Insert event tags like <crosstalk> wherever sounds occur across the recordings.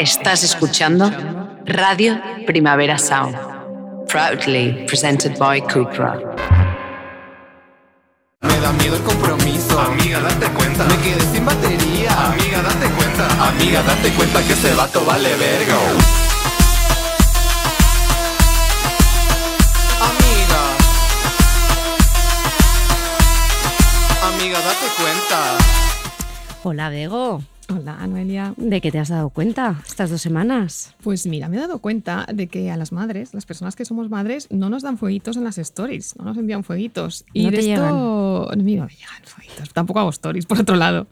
Estás escuchando Radio Primavera Sound, proudly presented by Cupra. Me da miedo el compromiso. Amiga, date cuenta. Me quedé sin batería. Amiga, date cuenta. Amiga, date cuenta que ese vato vale verga. Amiga. Amiga, date cuenta. Hola, Bego. Hola, Noelia. ¿De qué te has dado cuenta estas dos semanas? Pues mira, me he dado cuenta de que a las madres, las personas que somos madres, no nos dan fueguitos en las stories, no nos envían fueguitos. Y No de te esto, llegan. Mira, me llegan fueguitos. Tampoco hago stories, por otro lado.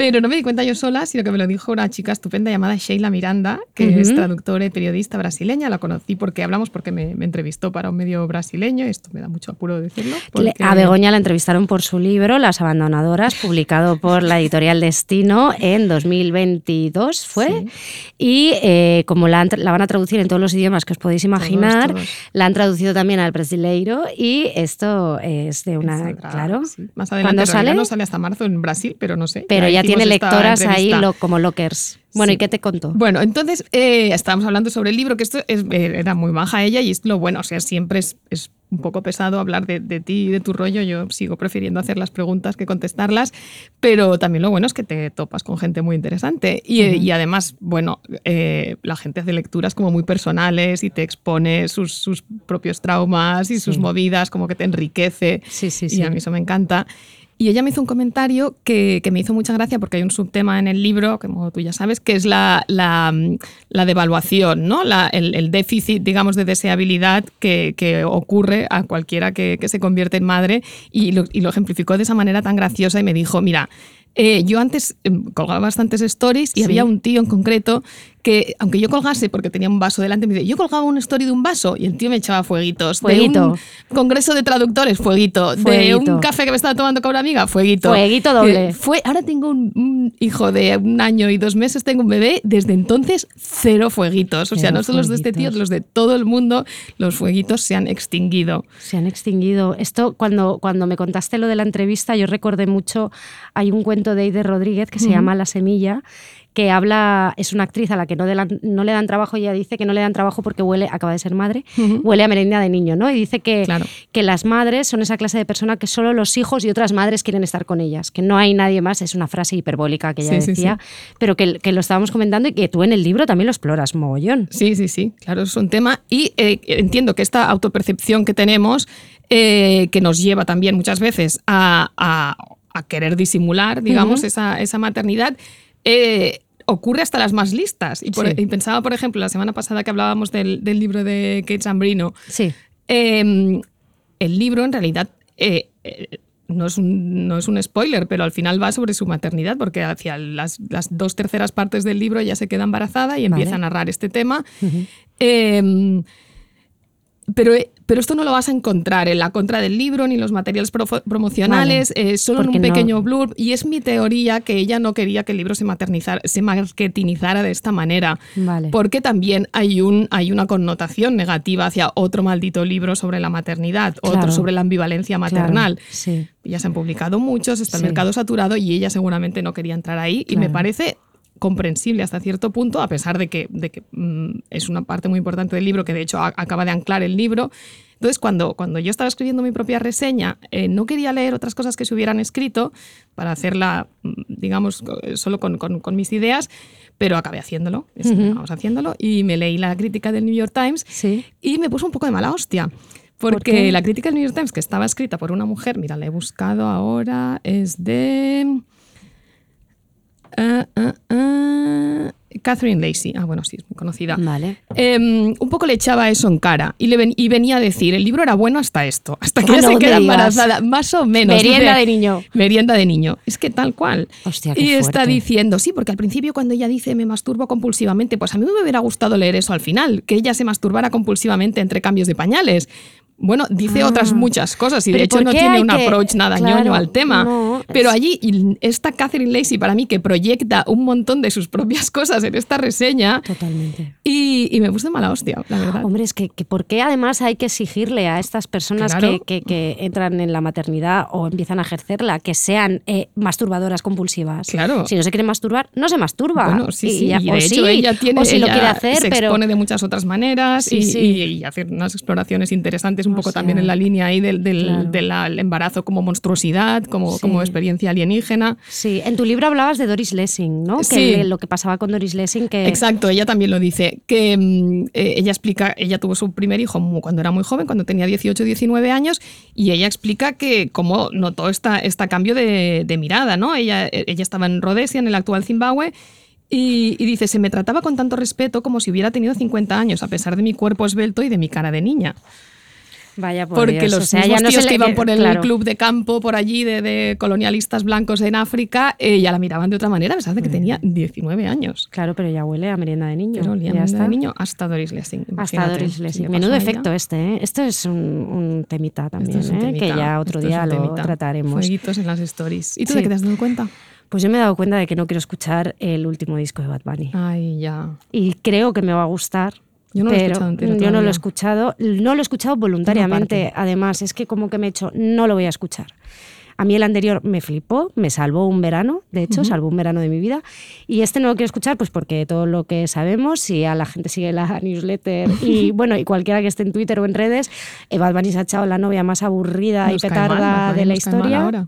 Pero no me di cuenta yo sola, sino que me lo dijo una chica estupenda llamada Sheila Miranda, que es Ujú. traductora y periodista brasileña. La conocí porque hablamos porque me, me entrevistó para un medio brasileño. Esto me da mucho apuro decirlo. Porque- A Begoña la entrevistaron por su libro Las Abandonadoras, publicado por la editorial Destino en 2022, ¿fue? Y eh, como la, la van a traducir en todos los idiomas que os podéis imaginar, todos. la han traducido también al brasileiro y esto es de una... Saldrá, Claro. sí. Más adelante ¿Cuándo sale? no sale hasta marzo en Brasil, pero no sé. Pero ya hicimos tiene lectoras ahí lo- como lockers. Bueno, Sí. ¿y qué te contó? Bueno, entonces eh, estábamos hablando sobre el libro, que esto es- eh, era muy baja ella y es lo bueno, o sea, siempre es, es un poco pesado hablar de, de ti y de tu rollo, yo sigo prefiriendo hacer las preguntas que contestarlas, pero también lo bueno es que te topas con gente muy interesante y, eh, y además, bueno, eh, la gente hace lecturas como muy personales y te expone sus, sus propios traumas y sus Sí. movidas, como que te enriquece Sí, sí, y sí. a mí eso me encanta. Y ella me hizo un comentario que, que me hizo mucha gracia porque hay un subtema en el libro, como tú ya sabes, que es la, la, la devaluación, ¿no? La- el, el déficit, digamos, de deseabilidad que, que ocurre a cualquiera que, que se convierte en madre. Y lo, y lo ejemplificó de esa manera tan graciosa y me dijo, mira, eh, yo antes em, colgaba bastantes stories y Sí. había un tío en concreto que, aunque yo colgase porque tenía un vaso delante, me dice, yo colgaba una story de un vaso y el tío me echaba fueguitos. Fueguito. De un congreso de traductores, fueguito. De un café que me estaba tomando con una amiga, fueguito. Fueguito doble. Eh, Fue, ahora tengo un, un hijo de un año y dos meses, tengo un bebé, desde entonces cero fueguitos. O sea, Cero no solo los de este tío, los de todo el mundo, los fueguitos se han extinguido. Se han extinguido. Esto, cuando, cuando me contaste lo de la entrevista, yo recordé mucho, hay un cuento de Eider Rodríguez que se llama La Semilla, que habla, es una actriz a la que no, la- no le dan trabajo y ella dice que no le dan trabajo porque huele, acaba de ser madre, huele a merenda de niño, ¿no? Y dice que, Claro. que las madres son esa clase de persona que solo los hijos y otras madres quieren estar con ellas, que no hay nadie más, es una frase hiperbólica que ella Sí, sí, decía, pero que, que lo estábamos comentando y que tú en el libro también lo exploras mogollón. Sí, sí, sí, claro, es un tema. Y eh, entiendo que esta autopercepción que tenemos, eh, que nos lleva también muchas veces a, a- a querer disimular, digamos, esa, esa maternidad, eh, ocurre hasta las más listas. Y, por- Sí. y pensaba, por ejemplo, la semana pasada que hablábamos del, del libro de Kate Zambrino, Sí. eh, el libro en realidad eh, eh, no, es un, no es un spoiler, pero al final va sobre su maternidad, porque hacia las, las dos terceras partes del libro ya se queda embarazada y empieza a narrar este tema. Eh, pero, pero esto no lo vas a encontrar en la contra del libro ni en los materiales promocionales, eh, solo en un no- pequeño blurb. Y es mi teoría que ella no quería que el libro se, maternizara, se marketinizara de esta manera. Vale. Porque también hay, un, hay una connotación negativa hacia otro maldito libro sobre la maternidad, Claro. otro sobre la ambivalencia maternal. Claro, sí. Ya se han publicado muchos, está Sí. el mercado saturado y ella seguramente no quería entrar ahí. Y me parece comprensible hasta cierto punto, a pesar de que, de que mm, es una parte muy importante del libro, que de hecho a- acaba de anclar el libro. Entonces, cuando, cuando yo estaba escribiendo mi propia reseña, eh, no quería leer otras cosas que se hubieran escrito para hacerla, mm, digamos, co- solo con, con- con mis ideas, pero acabé haciéndolo, vamos haciéndolo, y me leí la crítica del New York Times Sí. y me puso un poco de mala hostia. ¿Por Porque la crítica del New York Times, que estaba escrita por una mujer, mira, la he buscado ahora, es de. Ah, ah, ah, Catherine Lacey. Ah, bueno, sí, es muy conocida. Vale. Em, un poco le echaba eso en cara y, le ven- y venía a decir, el libro era bueno hasta esto, hasta que Ah, ella no se queda embarazada, más o menos. Merienda Dice, de niño. Merienda de niño. Es que tal cual. Hostia, qué y está diciendo, sí, porque al principio cuando ella dice me masturbo compulsivamente, pues a mí me hubiera gustado leer eso al final, que ella se masturbara compulsivamente entre cambios de pañales. Bueno, dice Ah. otras muchas cosas y de hecho ¿por no tiene un que- approach nada Claro, ñoño al tema. no, Pero allí y esta Catherine Lacey para mí que proyecta un montón de sus propias <laughs> cosas en esta reseña Totalmente. y, y me puse mala hostia, la verdad. Hombre, es que, que ¿por qué además hay que exigirle a estas personas Claro. que, que- entran en la maternidad o empiezan a ejercerla que sean eh, masturbadoras compulsivas? Claro. Si no se quiere masturbar, no se masturba. Bueno, sí, sí. ya- y de hecho sí, ella tiene, o si lo quiere hacer, se pero expone de muchas otras maneras Sí, y, sí. y- y hacer unas exploraciones interesantes un O poco sea, también en la línea ahí del, del- claro. del embarazo como monstruosidad, como, Sí. como experiencia alienígena. sí. En tu libro hablabas de Doris Lessing, ¿no? Sí. Que lo que pasaba con Doris Lessing, que Exacto, ella también lo dice, que mm, eh, ella explica, ella tuvo su primer hijo cuando era muy joven, cuando tenía 18 19 años, y ella explica que cómo notó esta, este cambio de, de mirada, ¿no? Ella, eh, ella estaba en Rhodesia, en el actual Zimbabue, y, y dice, se me trataba con tanto respeto como si hubiera tenido 50 años, a pesar de mi cuerpo esbelto y de mi cara de niña. Vaya por Porque Dios, los o sea, mismos ya no tíos se que iban por el claro. club de campo, por allí, de, de colonialistas blancos en África, eh, ya la miraban de otra manera, a pesar de que tenía 19 años. Claro, pero ya huele a merienda de niño. Pero ya está. de niño hasta Doris Lessing. Hasta Doris si le Lessing. Menudo efecto este, ¿eh? Esto es un, un temita también, es un ¿eh? temita, que ya otro esto es día lo trataremos. Fueguitos en las stories. ¿Y tú Sí. de qué te has dado cuenta? Pues yo me he dado cuenta de que no quiero escuchar el último disco de Bad Bunny. Ay, ya. Y creo que me va a gustar. Yo no lo he pero escuchado entero Yo no lo he escuchado. No lo he escuchado voluntariamente. Además, es que como que me he hecho, no lo voy a escuchar. A mí el anterior me flipó, me salvó un verano, de hecho, salvó un verano de mi vida. Y este no lo quiero escuchar, pues porque todo lo que sabemos, si a la gente sigue la <laughs> newsletter y <laughs> bueno, y cualquiera que esté en Twitter o en redes, eh, Bad Bunny se ha echado la novia más aburrida Nos y mal, petarda de la historia.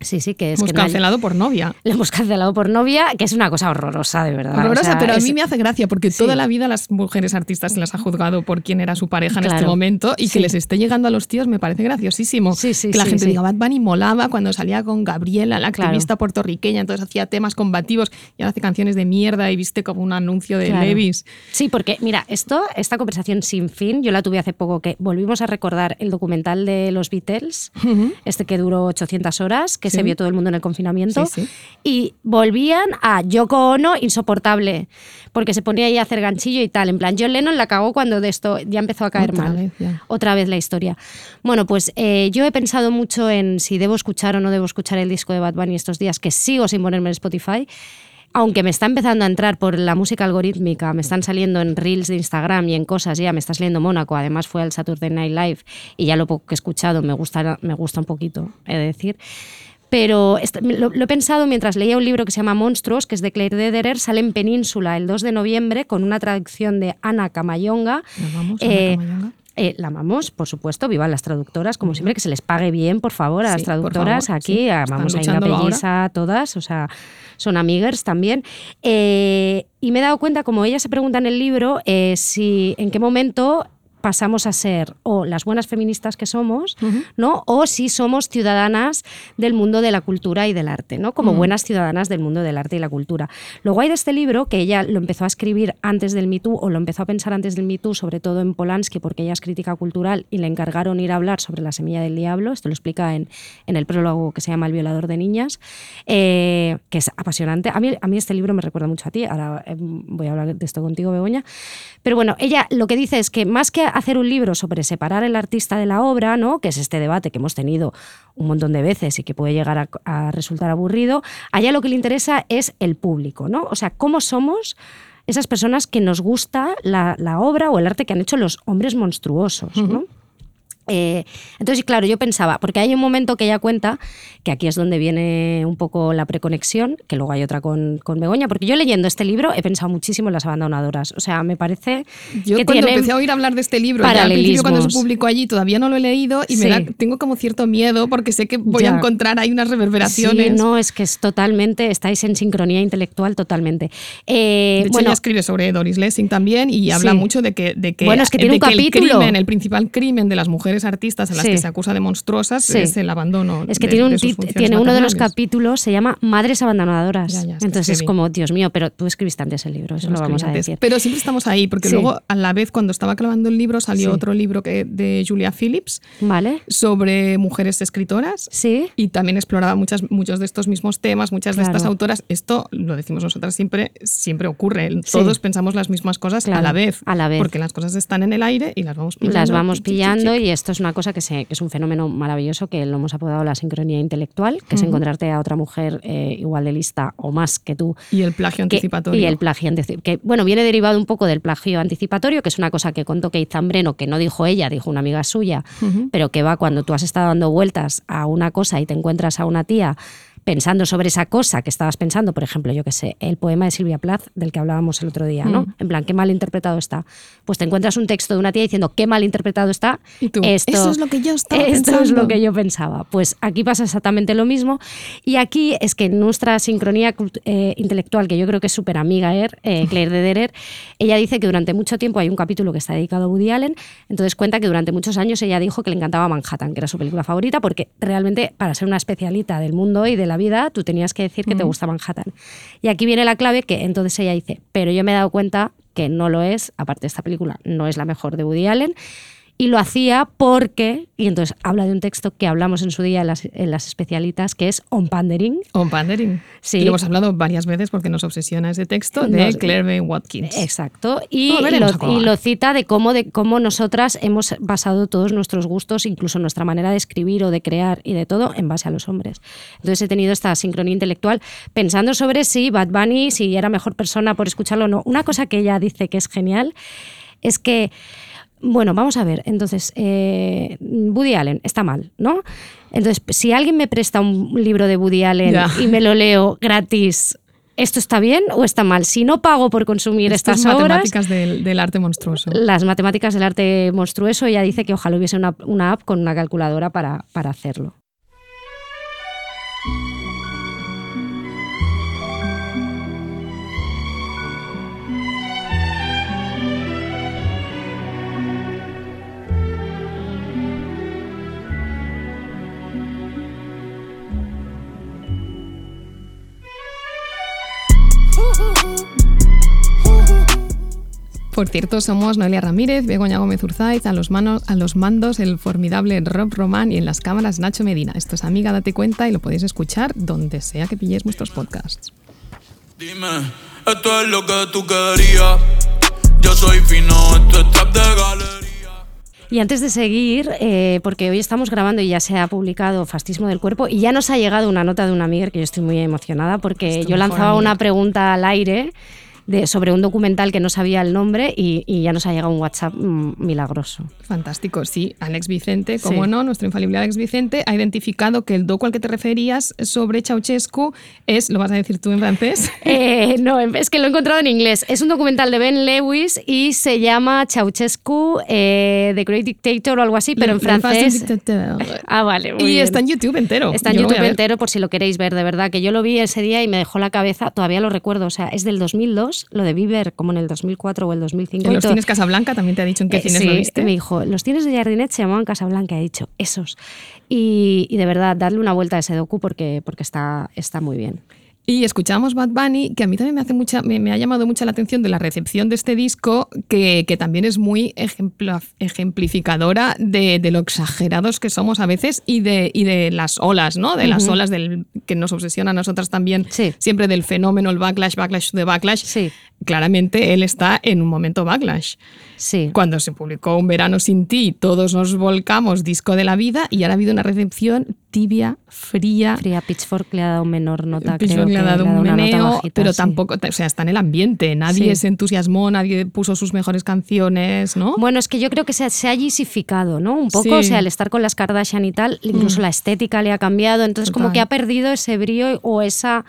Sí, sí, que es Hemos que no hay- cancelado por novia. <laughs> le hemos cancelado por novia, que es una cosa horrorosa, de verdad. Horrorosa, O sea, pero a es- mí me hace gracia porque Sí. toda la vida las mujeres artistas se las ha juzgado por quién era su pareja en este momento y Sí. que les esté llegando a los tíos me parece graciosísimo. Sí, sí, que la gente diga, Bad Bunny molaba cuando salía con Gabriela, la Claro. activista puertorriqueña, entonces hacía temas combativos y ahora hace canciones de mierda y viste como un anuncio de Claro. Levis. Sí, porque mira, esto, esta conversación sin fin, yo la tuve hace poco que volvimos a recordar el documental de los Beatles, este que duró 800 horas, que Sí. se vio todo el mundo en el confinamiento, Sí, sí. y volvían a Yoko Ono insoportable, porque se ponía ahí a hacer ganchillo y tal. En plan, John Lennon la cagó cuando de esto ya empezó a caer Otra mal. vez. Otra vez la historia. Bueno, pues eh, yo he pensado mucho en si debo escuchar o no debo escuchar el disco de Bad Bunny estos días, que sigo sin ponerme en Spotify. Aunque me está empezando a entrar por la música algorítmica, me están saliendo en reels de Instagram y en cosas, ya me está saliendo Mónaco, además fue al Saturday Night Live y ya lo poco que he escuchado me gusta, me gusta un poquito, he de decir. Pero lo, lo he pensado mientras leía un libro que se llama Monstruos, que es de Claire Dederer, sale en Península el 2 de noviembre con una traducción de Ana Camayonga. ¿La amamos, Ana Eh, Camayonga? eh, la amamos, por supuesto, vivan las traductoras, como siempre, que se les pague bien, por favor, a las Sí, traductoras favor, aquí, sí. amamos a Inga Pelliza, todas, o sea, son amiguers también. Eh, y me he dado cuenta, como ella se pregunta en el libro, eh, si en qué momento pasamos a ser o las buenas feministas que somos, ¿no? O si somos ciudadanas del mundo de la cultura y del arte, ¿no? Como buenas ciudadanas del mundo del arte y la cultura. Lo guay de este libro, que ella lo empezó a escribir antes del Me Too, o lo empezó a pensar antes del Me Too, sobre todo en Polanski, porque ella es crítica cultural y le encargaron ir a hablar sobre la semilla del diablo, esto lo explica en, en el prólogo que se llama El violador de niñas, eh, que es apasionante. A mí, a mí este libro me recuerda mucho a ti, ahora eh, voy a hablar de esto contigo, Begoña. Pero bueno, ella lo que dice es que más que hacer un libro sobre separar el artista de la obra, ¿no? que es este debate que hemos tenido un montón de veces y que puede llegar a, resultar aburrido, a ella lo que le interesa es el público, ¿no? O sea, cómo somos esas personas que nos gusta la, la obra o el arte que han hecho los hombres monstruosos, ¿no? Eh, entonces, claro, yo pensaba, porque hay un momento que ella cuenta, que aquí es donde viene un poco la preconexión, que luego hay otra con, con Begoña, porque yo leyendo este libro he pensado muchísimo en las abandonadoras. O sea, me parece Yo que cuando empecé a oír hablar de este libro, ya al principio cuando se publicó allí, todavía no lo he leído y me da- tengo como cierto miedo porque sé que voy Ya. a encontrar ahí unas reverberaciones. Sí, no, es que es totalmente, estáis en sincronía intelectual totalmente. Eh, De hecho, bueno, ella escribe sobre Doris Lessing también y habla Sí. mucho de que, de que, Bueno, es que tiene de un que el capítulo. crimen, el principal crimen de las mujeres artistas a las Sí. que se acusa de monstruosas Sí. es el abandono. Es que de- tiene, un de sus tiene uno de los capítulos, se llama Madres Abandonadoras. Ya, ya, es que Entonces es es como, Dios mío, pero tú escribiste antes el libro, eso Lo lo vamos a decir. Pero siempre estamos ahí, porque Sí. luego a la vez cuando estaba clavando el libro salió otro libro que, de Julia Phillips ¿Vale? sobre mujeres escritoras. Sí. Y también exploraba muchas, muchos de estos mismos temas, muchas de estas autoras. Esto, lo decimos nosotras siempre, siempre ocurre. Todos pensamos las mismas cosas a la vez. a la vez. Porque las cosas están en el aire y las vamos pillando. Las vamos pillando y esto es una cosa que, se, que es un fenómeno maravilloso que lo hemos apodado la sincronía intelectual, que es encontrarte a otra mujer eh, igual de lista o más que tú. Y el plagio que- anticipatorio. y el plagio que bueno, viene derivado un poco del plagio anticipatorio, que es una cosa que contó Kate Zambreno, que no dijo ella, dijo una amiga suya, pero que va cuando tú has estado dando vueltas a una cosa y te encuentras a una tía pensando sobre esa cosa que estabas pensando, por ejemplo, yo que sé, el poema de Silvia Plath del que hablábamos el otro día, ¿no? En plan, qué mal interpretado está. Pues te encuentras un texto de una tía diciendo qué mal interpretado está. Y tú, esto, "Eso es lo que yo estaba Esto es pensando". lo que yo pensaba. Pues aquí pasa exactamente lo mismo. Y aquí es que nuestra sincronía eh, intelectual, que yo creo que es súper amiga, Er, eh, <laughs> Claire de Derer, ella dice que durante mucho tiempo hay un capítulo que está dedicado a Woody Allen, entonces cuenta que durante muchos años ella dijo que le encantaba Manhattan, que era su película favorita, porque realmente para ser una especialita del mundo y de la vida, tú tenías que decir que te gusta Manhattan. Y aquí viene la clave que entonces ella dice, pero yo me he dado cuenta que no lo es, aparte de esta película, no es la mejor de Woody Allen, y lo hacía porque, y entonces habla de un texto que hablamos en su día en las, en las especialitas, que es On Pandering. On Pandering. Sí. Y lo hemos hablado varias veces porque nos obsesiona ese texto de Nos- Claire Bay Watkins. Exacto. Y, lo cita de cómo, de cómo nosotras hemos basado todos nuestros gustos, incluso nuestra manera de escribir o de crear y de todo, en base a los hombres. Entonces he tenido esta sincronía intelectual pensando sobre si Bad Bunny, si era mejor persona por escucharlo o no. Una cosa que ella dice que es genial es que bueno, vamos a ver. Entonces, eh, Woody Allen está mal, ¿no? Entonces, si alguien me presta un libro de Woody Allen y me lo leo gratis, ¿esto está bien o está mal? Si no pago por consumir Estas estas obras, matemáticas del, del arte monstruoso. las matemáticas del arte monstruoso, ella dice que ojalá hubiese una, una app con una calculadora para, para hacerlo. Por cierto, somos Noelia Ramírez, Begoña Gómez Urzaiz, a los, manos, a los mandos el formidable Rob Román y en las cámaras Nacho Medina. Esto es Amiga, date cuenta y lo podéis escuchar donde sea que pilléis nuestros podcasts. Dime, esto es lo que tú querías. Yo soy fino, esto es trap de galería. Y antes de seguir, eh, porque hoy estamos grabando y ya se ha publicado Fascismo del Cuerpo y ya nos ha llegado una nota de una amiga que yo estoy muy emocionada porque yo lanzaba amiga. una pregunta al aire de, sobre un documental que no sabía el nombre y, y ya nos ha llegado un WhatsApp mm, milagroso. Fantástico, sí. Alex Vicente, como Sí. no, nuestro infalible Alex Vicente, ha identificado que el docu al que te referías sobre Ceausescu es, ¿lo vas a decir tú en francés? <laughs> Eh, no, es que lo he encontrado en inglés. Es un documental de Ben Lewis y se llama Ceausescu, eh, The Great Dictator o algo así, pero en francés. Ah, vale. muy Y bien. está en YouTube entero. Está en Yo YouTube entero por si lo queréis ver, de verdad, que yo lo vi ese día y me dejó la cabeza, todavía lo recuerdo, o sea, es del 2002, lo de Bieber como en el 2004 o el 2005. En los cines Casablanca también te ha dicho en qué Eh, cines sí, lo viste. me dijo, los cines de Jardinet se llamaban Casablanca, he dicho, esos. Y, y de verdad, darle una vuelta a ese docu porque, porque está, está muy bien. Y escuchamos Bad Bunny, que a mí también me, hace mucha, me, me ha llamado mucha la atención de la recepción de este disco, que, que también es muy ejemplificadora de, de lo exagerados que somos a veces y de, y de las olas, ¿no? De las olas del, que nos obsesiona a nosotras también, Sí. siempre del fenómeno, el backlash, backlash de backlash. Sí. Claramente él está en un momento backlash. Sí. Cuando se publicó Un verano sin ti, todos nos volcamos disco de la vida y ahora ha habido una recepción tibia, fría, Fría Pitchfork le ha dado menor nota, Pitchfork creo le ha que dado un meneo, bajita, pero sí. tampoco, o sea, está en el ambiente. Nadie Sí. se entusiasmó, nadie puso sus mejores canciones, ¿no? Bueno, es que yo creo que se, ha- se ha gisificado, ¿no? Un poco, Sí. Mm. o sea, al estar con las Kardashian y tal, incluso la estética le ha cambiado, entonces como que ha perdido ese brío o esa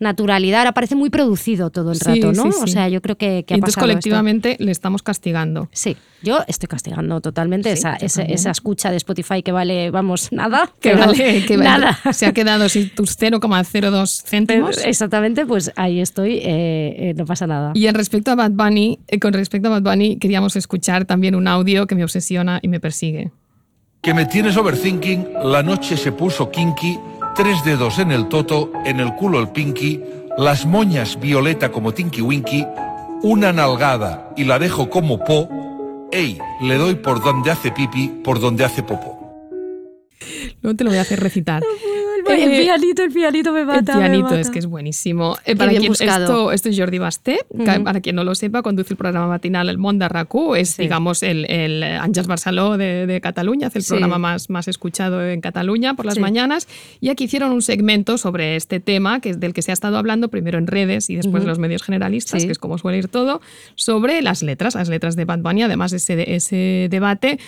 naturalidad. Ahora parece muy producido todo el Sí, rato, ¿no? sí, O sea, yo creo que, que Y ha entonces pasado esto. colectivamente le estamos castigando. Sí, yo estoy castigando totalmente Sí, esa, esa escucha de Spotify que vale, vamos, nada. Que vale, que vale- nada. se ha quedado sin tus 0,02 céntimos. Exactamente, pues ahí estoy, eh, eh, no pasa nada. Y en respecto a Bad Bunny, eh, con respecto a Bad Bunny, queríamos escuchar también un audio que me obsesiona y me persigue. Que me tienes overthinking, la noche se puso kinky, tres dedos en el toto, en el culo el pinky, las moñas violeta como Tinky Winky, una nalgada y la dejo como po, ey, le doy por donde hace pipi, por donde hace popo. Luego te lo voy a hacer recitar. El Eh, pianito, el pianito me mata. el pianito mata. es que es buenísimo. Eh, para quien, esto, esto es Jordi Basté, que Ujú. para quien no lo sepa, conduce el programa matinal El Món de RAC1, es, Sí. digamos, el, el Àngels Barceló de, de Cataluña, es el Sí. programa más, más escuchado en Cataluña por las Sí. mañanas. Y aquí hicieron un segmento sobre este tema, que es del que se ha estado hablando primero en redes y después en los medios generalistas, que es como suele ir todo, sobre las letras, las letras de Bad Bunny. Además, ese, ese debate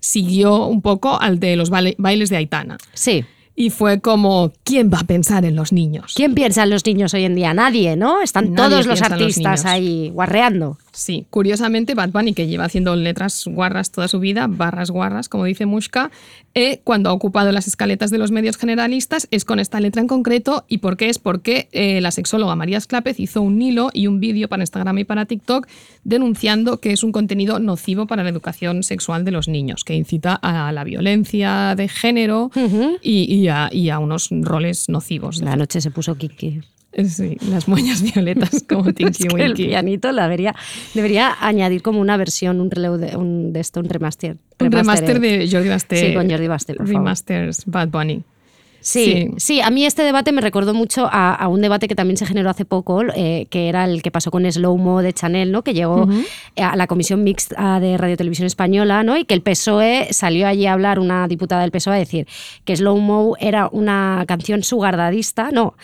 siguió un poco al de los baile- bailes de Aitana. Sí. Y fue como, ¿quién va a pensar en los niños? ¿Quién piensa en los niños hoy en día? Nadie, ¿no? Están Nadie todos los artistas ahí guarreando. Sí, curiosamente Bad Bunny, que lleva haciendo letras guarras toda su vida, barras guarras, como dice Mushka, eh, cuando ha ocupado las escaletas de los medios generalistas es con esta letra en concreto. ¿Y por qué? Es porque eh, la sexóloga María Esclápez hizo un hilo y un vídeo para Instagram y para TikTok denunciando que es un contenido nocivo para la educación sexual de los niños, que incita a la violencia de género y, y a, y a unos roles nocivos. La noche se puso Kiki. Sí, las moñas <laughs> violetas como Tinky Es que el pianito la debería, debería añadir como una versión, un relevo de, un- de esto, un remaster. Un remaster de Jordi Basté. Sí, con Jordi Basté, por. Remasters Bad Bunny. Sí, Sí. sí, a mí este debate me recordó mucho a, a un debate que también se generó hace poco, eh, que era el que pasó con Slow Mo de Chanel, ¿no? que llegó a la Comisión Mixta de Radio Televisión Española, ¿no? y que el PSOE salió allí a hablar, una diputada del PSOE, a decir que Slow Mo era una canción sugardadista, no,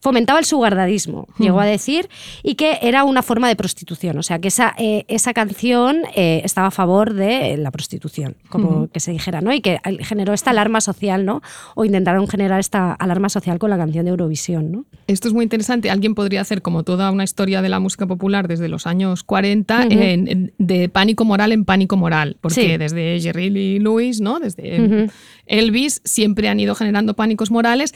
fomentaba el sugardadismo, llegó a decir, y que era una forma de prostitución, o sea, que esa, eh, esa canción eh, estaba a favor de la prostitución, como que se dijera, ¿no? y que generó esta alarma social, ¿no? o intentaron generar esta alarma social con la canción de Eurovisión. ¿no? Esto es muy interesante. Alguien podría hacer como toda una historia de la música popular desde los años 40 Ujú. en- en- de pánico moral en pánico moral. Porque Sí. desde Jerry Lee Lewis, ¿no? desde Ujú. Elvis, siempre han ido generando pánicos morales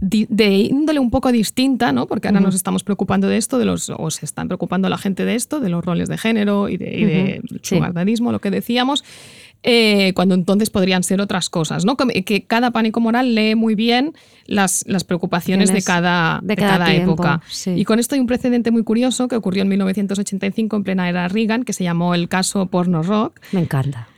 de índole un poco distinta, ¿no? Porque ahora nos estamos preocupando de esto, de los, o se están preocupando la gente de esto, de los roles de género y de, y de sí. lo que decíamos, eh, cuando entonces podrían ser otras cosas, ¿no? Que, que cada pánico moral lee muy bien las, las preocupaciones de cada, de de cada cada tiempo, época. sí. Y con esto hay un precedente muy curioso que ocurrió en 1985 en plena era Reagan, que se llamó el caso Porno Rock. Me encanta.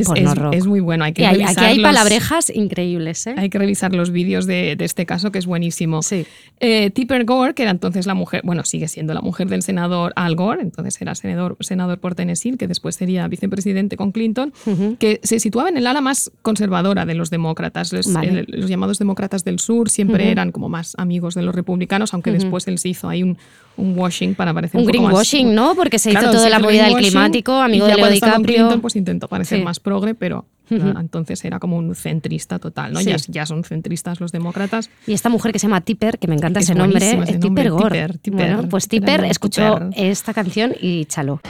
Es, Porno es- rock. es muy bueno, hay que Y hay- aquí hay los- palabrejas increíbles. ¿eh? hay que revisar los vídeos de, de este caso, que es buenísimo. Sí. Eh, Tipper Gore, que era entonces la mujer, bueno, sigue siendo la mujer del senador Al Gore, entonces era senador, senador por Tennessee, que después sería vicepresidente con Clinton, que se situaba en el ala más conservadora de los demócratas. Los, Vale. el- los llamados demócratas del sur siempre eran como más amigos de los republicanos, aunque después él se hizo ahí un, un washing para parecer Un un, greenwashing, ¿no? Porque se hizo Claro, toda se la hizo movida del climático, amigo y ya de Leo DiCaprio. Clinton, pues intentó parecer Sí. más progre, pero <laughs> entonces era como un centrista total, ¿no? Sí. Ya, ya son centristas los demócratas. Y esta mujer que se llama Tipper, que me encanta Es ese nombre, ese nombre, Tipper Gore. Tipper, Tipper, bueno, pues Tipper escuchó Tipper. esta canción y chaló.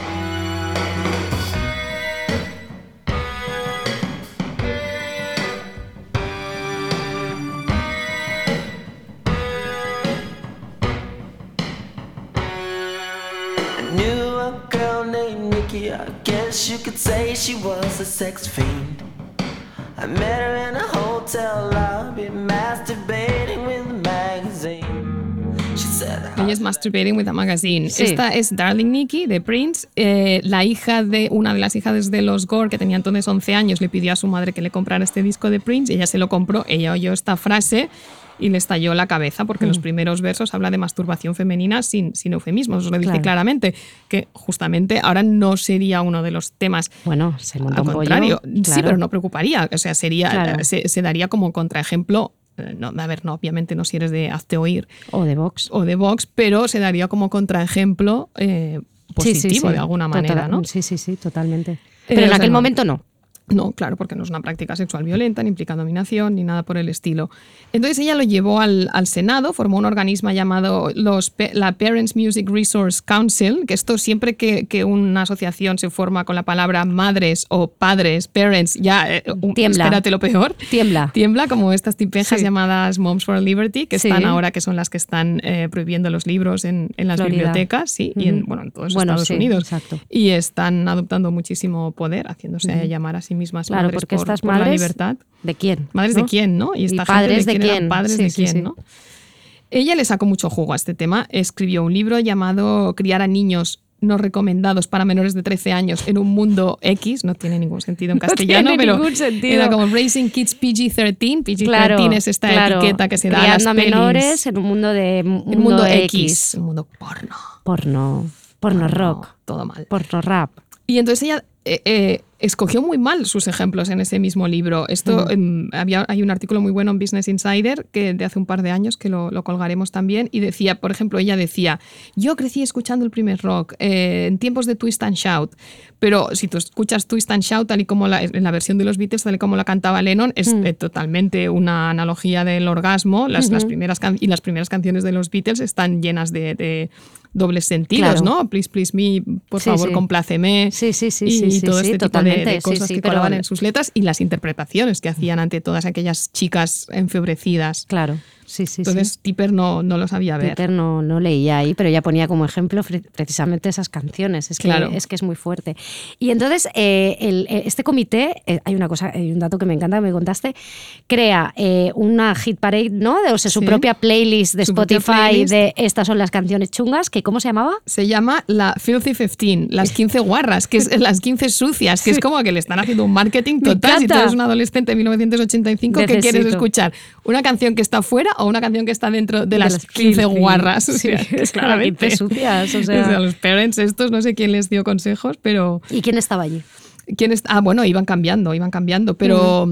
Girl named Nikki. I guess you could say she was a sex fiend. I met her in a hotel lobby, masturbating with a magazine. She said, Ella es Masturbating with a Magazine. Sí. Esta es Darling Nikki de Prince. Eh, la hija de una de las hijas de los Gore, que tenía entonces 11 años, le pidió a su madre que le comprara este disco de Prince. Ella se lo compró. Ella oyó esta frase y le estalló la cabeza porque Mm. en los primeros versos habla de masturbación femenina sin, sin eufemismos. Os lo dice Claro. claramente que justamente ahora no sería uno de los temas Bueno, se montó Al un pollo. contrario, sí, pero no preocuparía. O sea, sería, Claro. se, se daría como contraejemplo. eh, No, a ver, no, obviamente no si eres de hazte oír O de Vox. o de Vox, pero se daría como contraejemplo eh, Sí, sí, positivo sí. de alguna Total- manera, ¿no? Sí, sí, sí, totalmente. Eh, Pero en aquel no. momento no. No, claro, porque no es una práctica sexual violenta, ni implica dominación, ni nada por el estilo. Entonces ella lo llevó al, al Senado, formó un organismo llamado los, la Parents Music Resource Council, que esto siempre que, que una asociación se forma con la palabra madres o padres, parents, ya, eh, Tiembla. espérate lo peor. Tiembla. Tiembla, como estas tipejas Sí. llamadas Moms for Liberty, que Sí. están ahora, que son las que están eh, prohibiendo los libros en, en las Florida. bibliotecas, sí, y en, bueno, en todos Bueno, Estados sí, Unidos. exacto. Y están adoptando muchísimo poder, haciéndose llamar a sí mismas Claro, porque por, estas por la madres. libertad. ¿De quién? Madres ¿no? de quién, ¿no? Y esta gente padres de quién eran. Padres Sí, de quién, sí. ¿no? Ella le sacó mucho jugo a este tema. Escribió un libro llamado Criar a niños no recomendados para menores de 13 años en un mundo X, no tiene ningún sentido en <laughs> castellano, tiene pero ningún sentido. era como Racing Kids PG-13, PG-13 Claro, es esta claro. etiqueta que se da a las pelis. menores en un mundo de mundo, un mundo X, X. un mundo porno. Porno, porno rock, Todo mal. porno rap. Y entonces ella eh, eh, escogió muy mal sus ejemplos en ese mismo libro. Esto había, hay un artículo muy bueno en Business Insider que de hace un par de años que lo, lo colgaremos también y decía, por ejemplo, ella decía, yo crecí escuchando el primer rock eh, en tiempos de Twist and Shout, pero si tú escuchas Twist and Shout tal y como la, en la versión de los Beatles, tal y como la cantaba Lennon, es eh, totalmente una analogía del orgasmo. Las, las primeras can- y las primeras canciones de los Beatles están llenas de, de dobles sentidos, Claro. ¿no? Please, please me, por Sí, favor, sí. compláceme Sí, sí, sí, y, sí, todo este tipo de- cosas que colaban en sus letras y las interpretaciones que hacían ante todas aquellas chicas enfebrecidas. Claro, sí, sí, Entonces sí. Tipper no, no lo sabía ver. Peter no, no leía ahí, pero ella ponía como ejemplo precisamente esas canciones. Es que, Claro. es, que es muy fuerte. Y entonces, eh, el- eh, este comité, eh, hay una cosa, hay un dato que me encanta, que me contaste, crea eh, una hit parade, ¿no? De, o sea, su propia playlist de Su Spotify playlist. de estas son las canciones chungas, que ¿cómo se llamaba? Se llama la Filthy 15, las 15 guarras, que es <laughs> las 15 sucias, que es como que le están haciendo un marketing total. Si tú eres un adolescente de 1985, ¿qué Necesito. quieres escuchar? ¿Una canción que está fuera o una canción que está dentro de, las, 15 filthy. guarras? <laughs> O Sí, sea, <laughs> es claramente. 15 sucias, o <laughs> sea. O sea, los parents estos, no sé quién les dio consejos, pero... ¿Y quién estaba allí? ¿Quién es? Ah, bueno, iban cambiando, iban cambiando, pero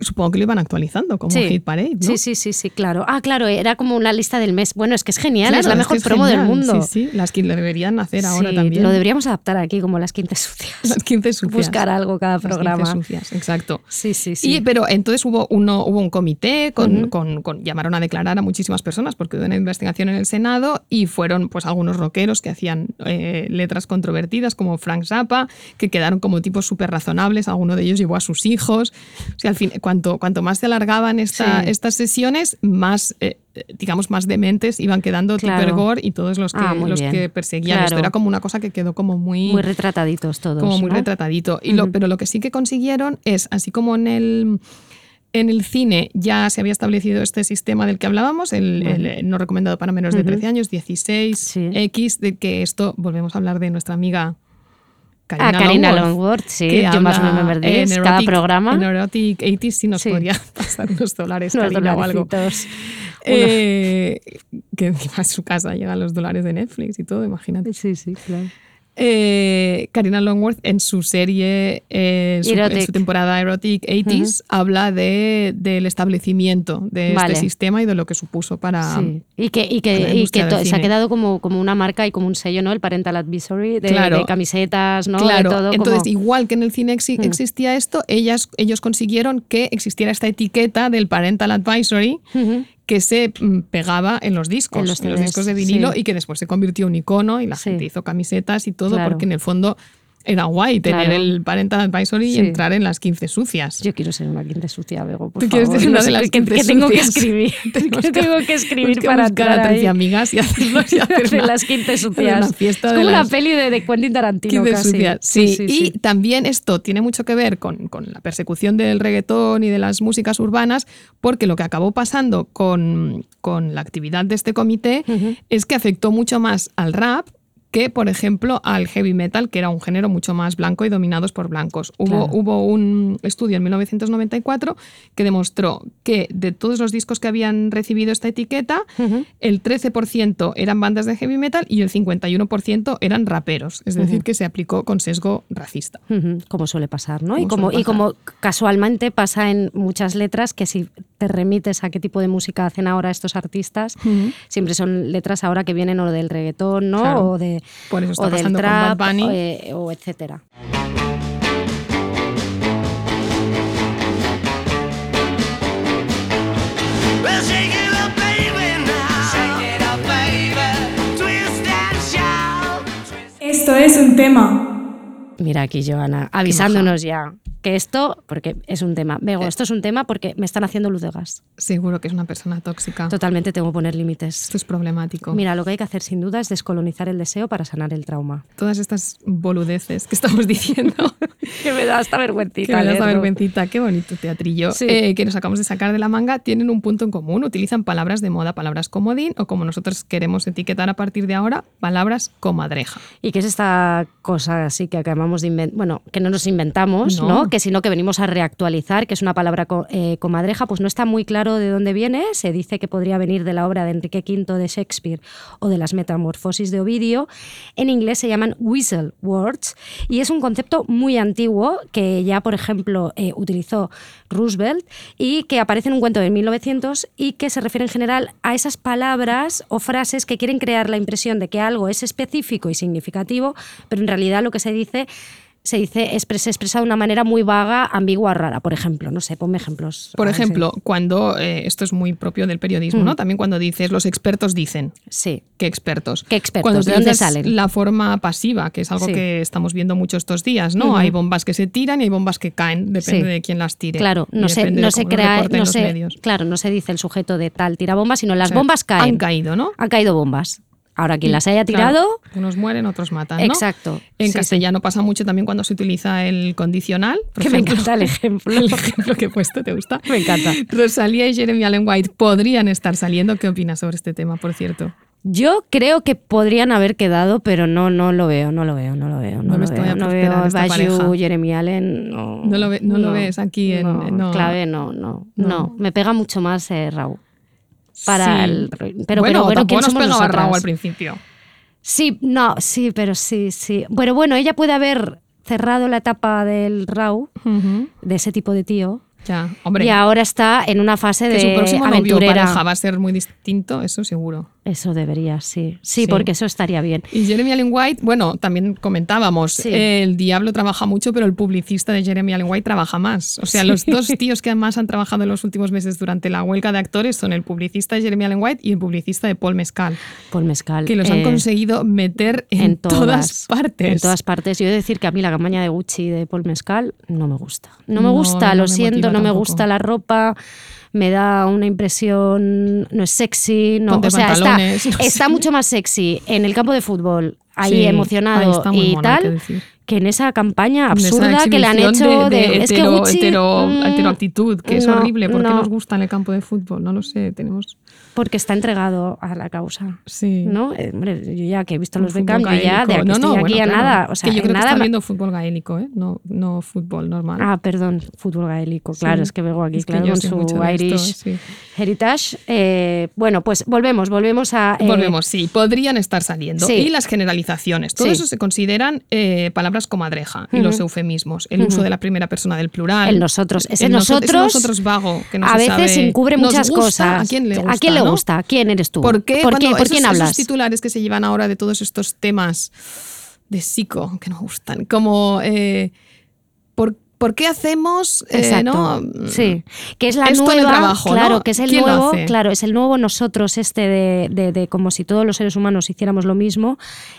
supongo que lo iban actualizando como Hit Parade, ¿no? Sí, sí, sí, sí, claro. Ah, claro, era como una lista del mes. Bueno, es que es genial, Claro, es la mejor es promo genial. del mundo. Sí, sí, las que deberían hacer ahora Sí, también. Lo deberíamos adaptar aquí como las 15 sucias. Las 15 sucias. Buscar algo cada Las 15 programa. sucias, exacto. Sí, sí, sí. Y, pero entonces hubo, uno, hubo un comité, con, con- con- llamaron a declarar a muchísimas personas porque hubo una investigación en el Senado y fueron pues algunos rockeros que hacían eh, letras controvertidas como Frank Zappa, que quedaron como tipos súper razonables, alguno de ellos llevó a sus hijos. O sea, al fin, cuanto, cuanto más se alargaban esta- Sí. estas sesiones, más... eh, digamos más dementes iban quedando Claro. Tipper Gore y todos los que, Ah, los bien. que perseguían esto era como una cosa que quedó como muy muy retrataditos todos. como muy ¿no? retratadito. Y lo, pero lo que sí que consiguieron es, así como en el, en el cine ya se había establecido este sistema del que hablábamos, el, el, no recomendado para menores de 13 años, 16, Sí. X, de que esto, volvemos a hablar de nuestra amiga Karina, Ah, Karina Longworth, Longworth, sí. Yo más habla me remember en cada programa. En Erotic 80 sí nos Sí. podría <laughs> pasar unos dólares, Unos Karina, o algo. Eh, que encima a su casa llegan los dólares de Netflix y todo, imagínate. Sí, sí, claro. Eh, Karina Longworth en su serie, eh, en, su, en su temporada Erotic 80s, habla de, del establecimiento de Vale. este sistema y de lo que supuso para... Sí. Y que, y que, y que se ha quedado como, como una marca y como un sello, ¿no? El Parental Advisory, de, Claro. de camisetas, ¿no? Claro, de todo. entonces como- igual que en el cine exi- Mm. existía esto, ellas, ellos consiguieron que existiera esta etiqueta del Parental Advisory. Que se mm, pegaba en los discos, En en los discos de vinilo sí. y que después se convirtió en un icono y la Sí. gente hizo camisetas y todo Claro. porque en el fondo era guay tener Claro. el Parental Advisory Sí. y entrar en las 15 sucias. Yo quiero ser una quinta sucia, Bego, por Tú quieres favor. ser una de las qué- quince que tengo que escribir. <laughs> Que tengo que escribir que para buscar a 13 ahí. amigas y hacernos y <laughs> hacer de una- las quince hacer sucias. una fiesta es de como una las peli de, de Quentin Tarantino 15 casi. sucias. Sí, y también esto tiene mucho que ver con, con la persecución del reggaetón y de las músicas urbanas, porque lo que acabó pasando con, con la actividad de este comité es que afectó mucho más al rap que, por ejemplo, al heavy metal, que era un género mucho más blanco y dominados por blancos. Hubo, Claro. hubo un estudio en 1994 que demostró que de todos los discos que habían recibido esta etiqueta, el 13% eran bandas de heavy metal y el 51% eran raperos. Es decir, que se aplicó con sesgo racista. Como suele pasar, ¿no? Y Como y como casualmente pasa en muchas letras que si te remites a qué tipo de música hacen ahora estos artistas, siempre son letras ahora que vienen o del reggaetón, ¿no? Claro. O, de, Por eso está o del trap, Bad Bunny. o, eh, o etcétera. Esto es un tema. Mira aquí, Joana, avisándonos ya. que esto, porque es un tema. Bego, esto es un tema porque me están haciendo luz de gas. Seguro que es una persona tóxica. Totalmente tengo que poner límites. Esto es problemático. Mira, lo que hay que hacer sin duda es descolonizar el deseo para sanar el trauma. Todas estas boludeces que estamos <laughs> diciendo. <laughs> que me da hasta vergüencita. que me da esta vergüencita. Qué bonito teatrillo. Sí. eh, que nos acabamos de sacar de la manga. Tienen un punto en común. Utilizan palabras de moda, palabras comodín o como nosotros queremos etiquetar a partir de ahora, palabras comadreja. ¿Y qué es esta cosa así que acabamos de inventar? Bueno, que no nos inventamos, No. ¿no? Que sino que venimos a reactualizar, que es una palabra co- eh, comadreja, pues no está muy claro de dónde viene. Se dice que podría venir de la obra de Enrique V de Shakespeare o de las Metamorfosis de Ovidio. En inglés se llaman whistle words y es un concepto muy antiguo que ya, por ejemplo, eh, utilizó Roosevelt y que aparece en un cuento de 1900 y que se refiere en general a esas palabras o frases que quieren crear la impresión de que algo es específico y significativo, pero en realidad lo que se dice se dice se expresa de una manera muy vaga, ambigua, rara. Por ejemplo, no sé, ponme ejemplos. Por ejemplo, cuando, eh, esto es muy propio del periodismo, Mm. ¿no? También cuando dices, los expertos dicen. Sí. ¿Qué expertos? ¿Qué expertos? Cuando ¿De dónde salen? La forma pasiva, que es algo Sí. que estamos viendo mucho estos días, ¿no? Hay bombas que se tiran y hay bombas que caen, depende Sí. de quién las tire. Claro, no se, no se crea, no se, claro, no se dice el sujeto de tal tira bombas, sino las O sea, bombas caen. Han caído, ¿no? Han caído bombas. Ahora, quien las haya Claro, tirado, unos mueren, otros matan. ¿no? Exacto. En Sí, sí. castellano pasa mucho también cuando se utiliza el condicional. por que me encanta el ejemplo. <laughs> El ejemplo que he puesto, ¿te gusta? Me encanta. Rosalía y Jeremy Allen White podrían estar saliendo. ¿Qué opinas sobre este tema, por cierto? Yo creo que podrían haber quedado, pero no, no lo veo, no lo veo, no lo veo. No, No lo que veo, a no veo esta pareja. Jeremy Allen, no. No lo ve- no lo ves aquí en- no, no. clave, no, no, No. no. Me pega mucho más eh, Raúl. Para Sí. el, pero, bueno, pero bueno, tampoco ¿quién nos pegaba? Raúl al principio. Sí, no, sí, pero sí, sí. Pero bueno, ella puede haber cerrado la etapa del Raúl, Ujú. de ese tipo de tío, Ya, hombre. y ahora está en una fase que de su próximo novio aventurera. pareja va a ser muy distinto, eso seguro. Eso debería, sí. sí. Sí. porque eso estaría bien. Y Jeremy Allen White, bueno, también comentábamos, Sí. el diablo trabaja mucho, pero el publicista de Jeremy Allen White trabaja más. O sea, Sí. los dos <laughs> tíos que más han trabajado en los últimos meses durante la huelga de actores son el publicista de Jeremy Allen White y el publicista de Paul Mescal, Paul Mezcal. que los han eh, conseguido meter en, en todas, partes. En todas partes. Yo he de decir que a mí la campaña de Gucci de Paul Mezcal no me gusta. No me No, gusta, no lo me siento, no me gusta la ropa. Me da una impresión, no es sexy, no, Ponte o sea, está, no está mucho más sexy en el campo de fútbol, ahí Sí, emocionado y tal. Que en esa campaña esa absurda que le han hecho de, es que hetero- Gucci, hetero- mm, heteroactitud, que es no, horrible. ¿Por qué no, nos gusta en el campo de fútbol? No lo sé, tenemos... Porque está entregado a la causa. Sí. ¿No? Eh, hombre, yo ya que he visto Un los Beckham, yo ya de aquí no, estoy aquí bueno, a claro. nada. O sea, que yo creo que nada ma- viendo fútbol gaélico, ¿eh? no, no fútbol normal. Ah, perdón, fútbol gaélico, claro, Sí. es que vengo aquí, Es que claro, con su de esto, Irish sí. Heritage. Eh, bueno, pues volvemos, volvemos a... Volvemos, sí, podrían estar saliendo. sí. Y las generalizaciones. Todo eso se consideran eh, palabras comadreja y los eufemismos. El uso de la primera persona del plural. El nosotros. Ese El noso- nosotros, nosotros vago. Que no a se veces sabe- encubre ¿Nos muchas gusta? cosas. ¿A quién le gusta? ¿A quién le no? gusta? ¿Quién eres tú? ¿Por qué? ¿Por, qué? ¿Por esos- quién esos hablas? titulares que se llevan ahora de todos estos temas de psico que nos gustan. Como, eh, ¿por, por qué hacemos eh. ¿no? Sí, que es la Esto en el nueva, trabajo, claro, ¿no? que es el ¿Quién lo nuevo, claro, es el nuevo nosotros este de, de- de como si todos los seres humanos hiciéramos lo mismo,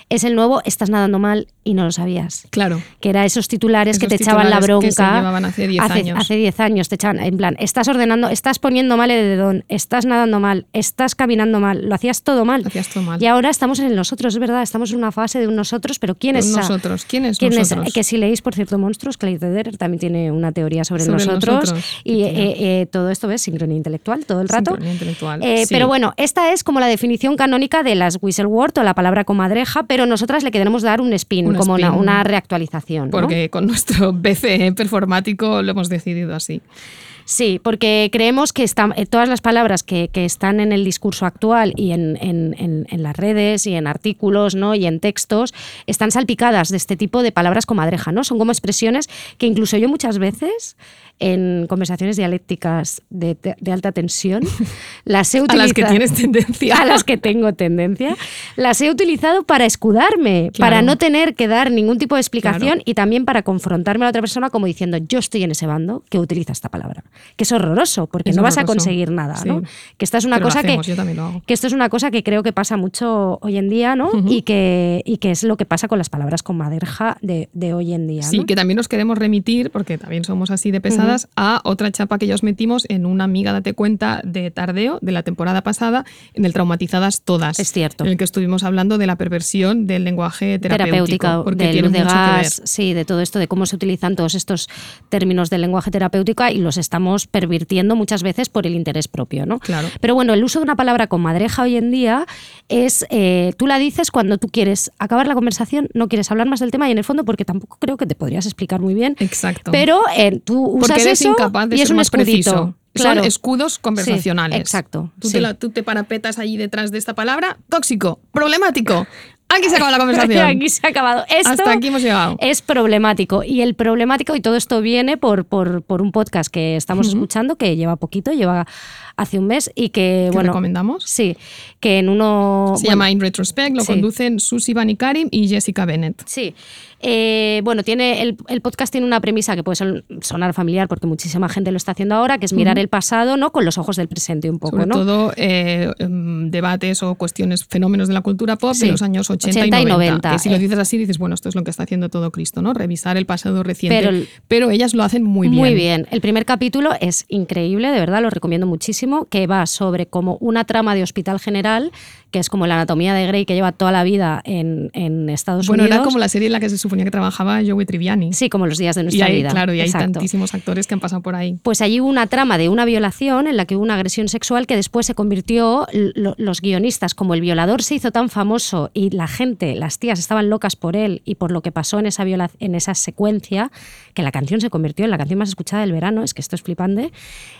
es el nuevo estás nadando mal y no lo sabías. Claro. Que era esos titulares que te echaban la bronca. que se llevaban hace 10 años. Hace 10 años te echaban, en plan, estás ordenando, estás poniendo mal el dedón, estás nadando mal, estás caminando mal, lo hacías todo mal. Lo hacías todo mal. Y ahora estamos en el nosotros, es verdad, estamos en una fase de un nosotros, pero ¿quién es? Nosotros. ¿Quién es ¿Quién es? nosotros? Que si leéis, por cierto, Monstruos, Clay Teder también tiene una teoría sobre, Sobre nosotros. nosotros, Y qué eh, eh, todo esto es sincronía intelectual todo el rato. Intelectual, Eh, sí. Pero bueno, esta es como la definición canónica de las whistleword o la palabra comadreja, pero nosotras le queremos dar un spin, Un como Una, spin. una reactualización. ¿no? Porque con nuestro <laughs> BCE performático lo hemos decidido así. Sí, porque creemos que están, eh, todas las palabras que, que están en el discurso actual y en, en- en- las redes y en artículos ¿no? y en textos están salpicadas de este tipo de palabras comadreja, ¿no? Son como expresiones que incluso yo muchas veces en conversaciones dialécticas de, de- alta tensión <laughs> las he A utilizado. las que tienes tendencia. <laughs> A las que tengo tendencia. Las he utilizado para escudarme, Claro. para no tener que dar ningún tipo de explicación Claro. y también para confrontarme a la otra persona como diciendo yo estoy en ese bando que utiliza esta palabra. que es horroroso, porque Es no vas a horroroso. conseguir nada, Sí. ¿no? Que esta es una Pero cosa hacemos, que yo también lo hago. que esto es una cosa que creo que pasa mucho hoy en día, ¿no? y, que, y que es lo que pasa con las palabras con madeja de, de hoy en día. Sí, ¿no? que también nos queremos remitir, porque también somos así de pesadas, a otra chapa que ya os metimos en una amiga, date cuenta, de Tardeo, de la temporada pasada, en el Traumatizadas Todas. Es cierto. En el que estuvimos hablando de la perversión del lenguaje terapéutico. terapéutica, porque de tiene luz de mucho que gas, ver. sí, de todo esto, de cómo se utilizan todos estos términos del lenguaje terapéutico y los estamos pervirtiendo muchas veces por el interés propio, ¿no? Claro. Pero bueno, el uso de una palabra con madreja hoy en día es, eh, tú la dices cuando tú quieres acabar la conversación, no quieres hablar más del tema y en el fondo porque tampoco creo que te podrías explicar muy bien. Exacto. Pero eh, tú usas Porque eres eso incapaz de y ser es un más escudito. preciso. Claro. Son escudos conversacionales. Sí, exacto, Tú, sí. te la- tú te parapetas allí detrás de esta palabra. Tóxico, problemático. Aquí se <laughs> acaba la conversación. Aquí se ha acabado. Esto Hasta aquí hemos llegado. Es problemático. Y el problemático, y todo esto viene por, por, por un podcast que estamos escuchando, que lleva poquito, lleva hace un mes, y que, ¿Que bueno. recomendamos? Sí, que en uno. Se bueno, llama In Retrospect, lo sí. conducen Susie Bani Karim y Jessica Bennett. Sí. Eh, bueno, tiene el, el podcast tiene una premisa que puede son- sonar familiar porque muchísima gente lo está haciendo ahora, que es mirar el pasado, ¿no? Con los ojos del presente un poco, Sobre ¿no? todo eh, em, debates o cuestiones, fenómenos de la cultura pop Sí. de los años 80, 80 y y 90. 90, Que si lo eh. dices así, dices, bueno, esto es lo que está haciendo todo Cristo, ¿no? Revisar el pasado reciente. Pero el- Pero ellas lo hacen muy bien. Muy bien. El primer capítulo es increíble, de verdad, lo recomiendo muchísimo, que va sobre como una trama de hospital general, que es como la anatomía de Grey que lleva toda la vida en, en Estados Bueno, Unidos. era como la serie en la que se suponía que trabajaba Joey Triviani. Sí, como los días de y nuestra hay, vida. claro, y hay Exacto. tantísimos actores que han pasado por ahí. Pues allí hubo una trama de una violación en la que hubo una agresión sexual que después se convirtió, lo- los guionistas, como el violador se hizo tan famoso y la gente, las tías estaban locas por él y por lo que pasó en esa, viola- en esa secuencia, que la canción se convirtió en la canción más escuchada del verano, es que esto es flipante,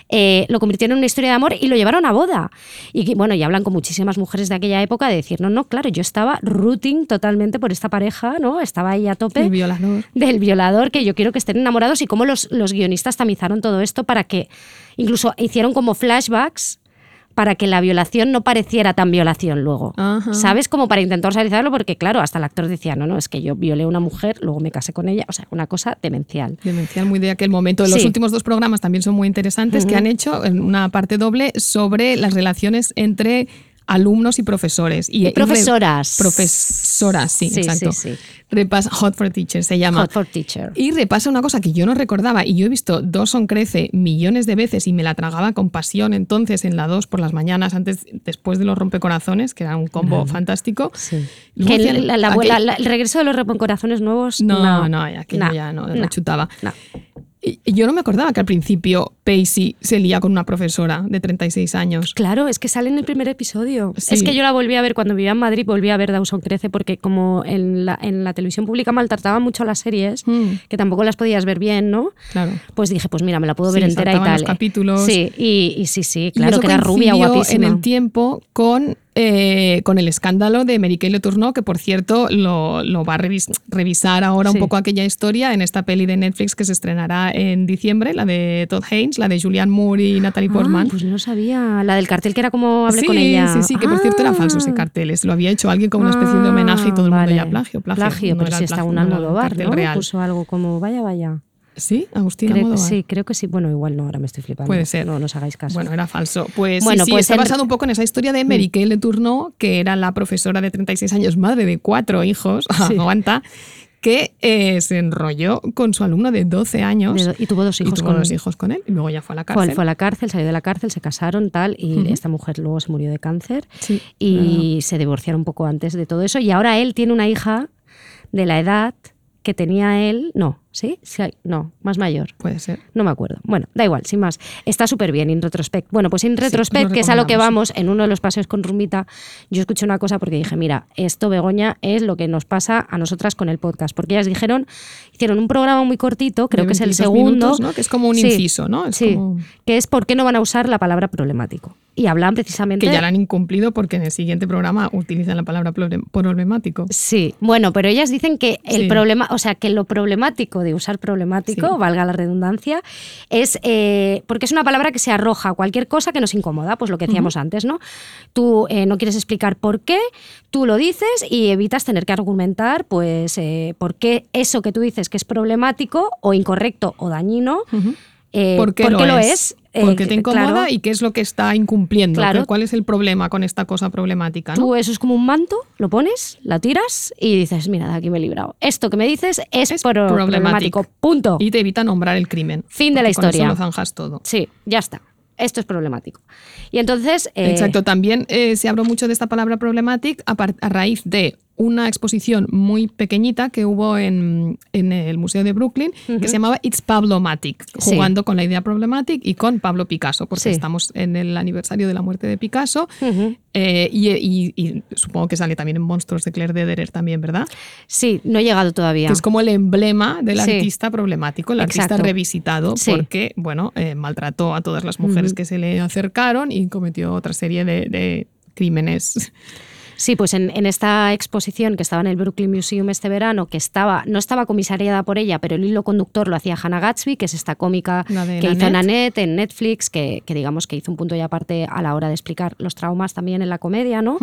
eh, lo convirtieron en una historia de amor y lo llevaron a boda. Y bueno, y hablan con muchísimas mujeres de aquella época de decir, no, no, claro, yo estaba rooting totalmente por esta pareja, ¿no? Estaba ahí a tope violador. del violador, que yo quiero que estén enamorados y cómo los, los guionistas tamizaron todo esto para que incluso hicieron como flashbacks para que la violación no pareciera tan violación luego. Ajá. ¿Sabes? Como para intentar suavizarlo, porque claro, hasta el actor decía, no, no, es que yo violé a una mujer, luego me casé con ella, o sea, una cosa demencial. Demencial muy de aquel momento. Los Sí. últimos dos programas también son muy interesantes que han hecho en una parte doble sobre las relaciones entre alumnos y profesores. Y profesoras. profesoras, sí, Sí, exacto. sí, sí. Repasa, Hot for Teacher se llama. Hot for Teacher. Y repasa una cosa que yo no recordaba y yo he visto Dawson Crece millones de veces y me la tragaba con pasión entonces en la 2 por las mañanas, antes, después de los rompecorazones, que era un combo fantástico. Que el, la- la- aquel- la- la- el regreso de los reponcorazones nuevos. No, No, no, aquello no, ya no, no, chutaba. no. Y y yo no me acordaba que al principio Pacey se lía con una profesora de 36 años. Claro, es que sale en el primer episodio. Sí. Es que yo la volví a ver cuando vivía en Madrid, volví a ver Dawson Crece, porque como en la, en la televisión pública maltrataban mucho las series, Mm. que tampoco las podías ver bien, ¿no? Claro. Pues dije, pues mira, me la puedo Sí, ver entera y tal. los capítulos. Sí, y, y sí, sí, Y claro, eso que era rubia, guapísima. en el tiempo con, eh, con el escándalo de Mary Kay Letourneau, que por cierto lo, lo va a revis- revisar ahora Sí. un poco aquella historia en esta peli de Netflix que se estrenará en diciembre, la de Todd Haynes, la de Julianne Moore y Natalie Ah, Portman. pues no sabía. La del cartel que era como hablé sí, con ella. sí, sí, que por cierto era Ah. falso ese carteles. Lo había hecho alguien como una especie de homenaje y todo el mundo vale. ya plagio, plagio. No pero si el está plagio, un Almodóvar, ¿no? real. Puso algo como, vaya, vaya. Sí, Agustín Creo- Almodóvar. sí, creo que sí. Bueno, igual no, ahora me estoy flipando. Puede ser. No, no os hagáis caso. Bueno, era falso. Pues Bueno, sí, sí, pues está en- basado un poco en esa historia de Mary Kay Letourneau, que era la profesora de 36 años, madre de cuatro hijos, <laughs> Sí. aguanta, que eh, se enrolló con su alumno de 12 años. De do- y tuvo dos y hijos tuvo con dos él. hijos con él y luego ya fue a la Fue, cárcel. fue a la cárcel, salió de la cárcel, se casaron, tal, y esta mujer luego se murió de cáncer Sí, y se divorciaron un poco antes de todo eso. Y ahora él tiene una hija de la edad que tenía él, no, ¿sí? Sí, no, más mayor. Puede ser. No me acuerdo. Bueno, da igual, sin más. Está súper bien, In Retrospect. Bueno, pues In os Retrospect, que es a lo que vamos, en uno de los paseos con Rumita, yo escuché una cosa porque dije, mira, esto, Begoña, es lo que nos pasa a nosotras con el podcast. Porque ellas dijeron, hicieron un programa muy cortito, creo que es el 22 segundo. minutos, ¿no? Que es como un Sí, inciso, ¿no? Es sí, como- que es por qué no van a usar la palabra problemático. Y hablan precisamente... Que ya la han incumplido porque en el siguiente programa utilizan la palabra problem- problemático. Sí, bueno, pero ellas dicen que el problema, o sea, que lo problemático de usar problemático, Sí. valga la redundancia, es eh, porque es una palabra que se arroja a cualquier cosa que nos incomoda, pues lo que decíamos antes, ¿no? Tú eh, no quieres explicar por qué, tú lo dices y evitas tener que argumentar, pues, eh, por qué eso que tú dices que es problemático o incorrecto o dañino. eh, ¿Por qué, lo, lo, es? Eh, ¿Por qué te incomoda claro, y qué es lo que está incumpliendo? Claro. ¿Cuál es el problema con esta cosa problemática? ¿no? Tú eso es como un manto, lo pones, la tiras y dices, mira, de aquí me he librado. Esto que me dices es, Es pro- problemático. Punto. Y te evita nombrar el crimen. Fin de la porque con historia. Eso lo zanjas todo. Sí, ya está. Esto es problemático. Y entonces... eh, Exacto, también eh, se habló mucho de esta palabra problematic a, par- a raíz de una exposición muy pequeñita que hubo en, en el Museo de Brooklyn que se llamaba It's Pablomatic, Sí. jugando con la idea problematic y con Pablo Picasso, porque Sí. estamos en el aniversario de la muerte de Picasso eh, y, y- y supongo que sale también en Monstruos de Claire Dederer también, ¿verdad? Sí, no he llegado todavía. Que es como el emblema del Sí. artista problemático, el artista revisitado, porque, bueno, eh, maltrató a todas las mujeres que se le acercaron y cometió otra serie de, de crímenes. Sí, pues en, en esta exposición que estaba en el Brooklyn Museum este verano, que estaba, no estaba comisariada por ella, pero el hilo conductor lo hacía Hannah Gatsby, que es esta cómica que hizo Nanette. Nanette en Netflix, que, que digamos que hizo un punto y aparte a la hora de explicar los traumas también en la comedia, ¿no?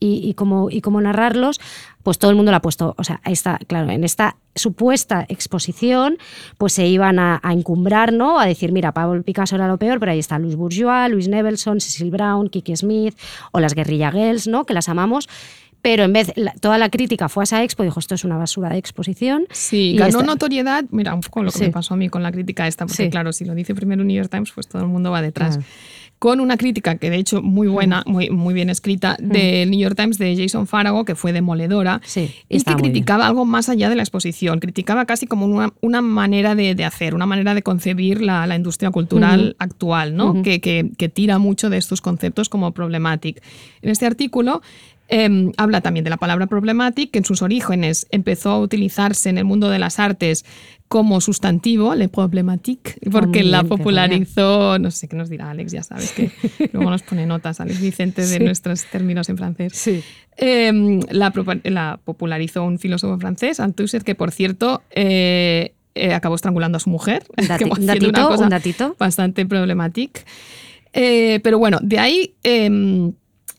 y, y cómo, y cómo narrarlos, pues todo el mundo la ha puesto, o sea, esta, claro, en esta supuesta exposición, pues se iban a, a encumbrar, ¿no? A decir, mira, Pablo Picasso era lo peor, pero ahí está Louis Bourgeois, Louis Nevelson, Cecil Brown, Kiki Smith o las Guerrilla Girls, ¿no? Que las amamos. Pero en vez, la- toda la crítica fue a esa expo, dijo, esto es una basura de exposición. Sí, ganó esta- notoriedad, mira, un poco lo que Sí. me pasó a mí con la crítica esta, porque Sí. claro, si lo dice primero New York Times, pues todo el mundo va detrás. Claro. Con una crítica que de hecho muy buena, muy, muy bien escrita, del New York Times de Jason Farago, que fue demoledora, Sí, y que bien. criticaba algo más allá de la exposición, criticaba casi como una, una manera de, de hacer, una manera de concebir la, la industria cultural actual, ¿no? Que, que- que tira mucho de estos conceptos como problematic. En este artículo eh, habla también de la palabra problematic, que en sus orígenes empezó a utilizarse en el mundo de las artes como sustantivo, le problématique, porque la popularizó, no sé qué nos dirá Alex, ya sabes que <laughs> luego nos pone notas Alex Vicente de Sí. nuestros términos en francés. Sí. Eh, la, popularizó un filósofo francés, Althusser, que por cierto eh, eh, acabó estrangulando a su mujer. <laughs> Dati- una cosa un datito. Bastante problemática. Eh, pero bueno, de ahí em,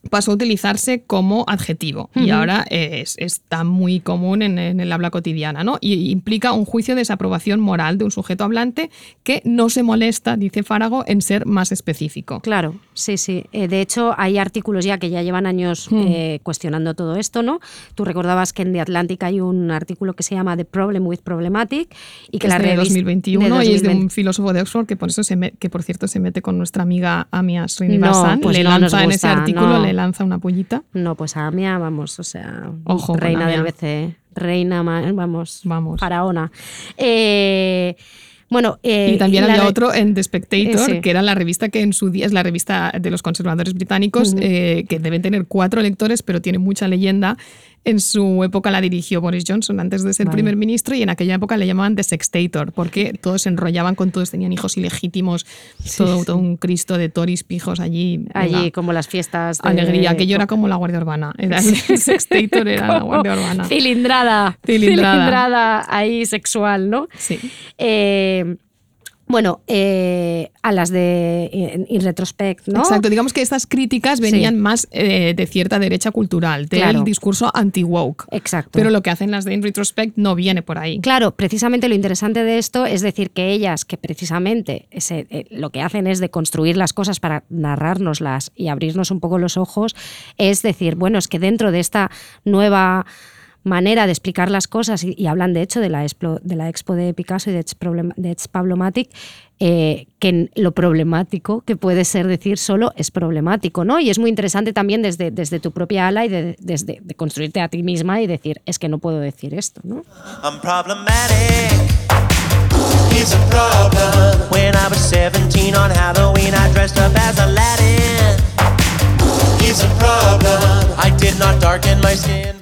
pasó a utilizarse como adjetivo y ahora es- está muy común en, en el habla cotidiana, ¿no? Y implica un juicio de desaprobación moral de un sujeto hablante que no se molesta, dice Fárago, en ser más específico. Claro, sí, sí. Eh, de hecho, hay artículos ya que ya llevan años Hmm. eh, cuestionando todo esto, ¿no? Tú recordabas que en The Atlantic hay un artículo que se llama The Problem with Problematic y que es la de revista 2021 de y es de 2020. un filósofo de Oxford que por eso se me- que por cierto se mete con nuestra amiga Amia No, Srinivasan, pues le no lanza en ese artículo no. le lanza una pollita. No, pues a Amia, vamos, o sea, Ojo reina del Amia. BC, reina, vamos, Vamos. faraona. Eh, bueno, eh, Y también había otro en The Spectator, que era la revista que en su día es la revista de los conservadores británicos, eh, que deben tener cuatro lectores, pero tiene mucha leyenda. En su época la dirigió Boris Johnson antes de ser Vale. primer ministro y en aquella época le llamaban The Sextator, porque todos se enrollaban con todos, tenían hijos ilegítimos, todo, todo un Cristo de toris pijos allí. venga, Allí, como las fiestas. de- Alegría, aquello era como la Guardia Urbana. Era el Sextator, era la <laughs> Guardia Urbana. Cilindrada. Cilindrada. Cilindrada ahí sexual, ¿no? Sí. Eh, bueno, eh, a las de in, in retrospect, ¿no? Exacto, digamos que estas críticas venían más eh, de cierta derecha cultural, del Claro. discurso anti-woke. Exacto. Pero lo que hacen las de In Retrospect no viene por ahí. Claro, precisamente lo interesante de esto es decir que ellas, que precisamente ese, eh, lo que hacen es de construir las cosas para narrárnoslas y abrirnos un poco los ojos, es decir, bueno, es que dentro de esta nueva manera de explicar las cosas y, y hablan de hecho de la, expo, de la expo de Picasso y de It's, Problem- de It's Pablomatic, eh, que lo problemático que puede ser decir solo es problemático, ¿no? Y es muy interesante también desde, desde tu propia ala y de, desde de construirte a ti misma y decir, es que no puedo decir esto, ¿no? I'm problematic. He's a problem. When I was 17 on Halloween, I dressed up as Aladdin. He's a problem. I did not darken my skin.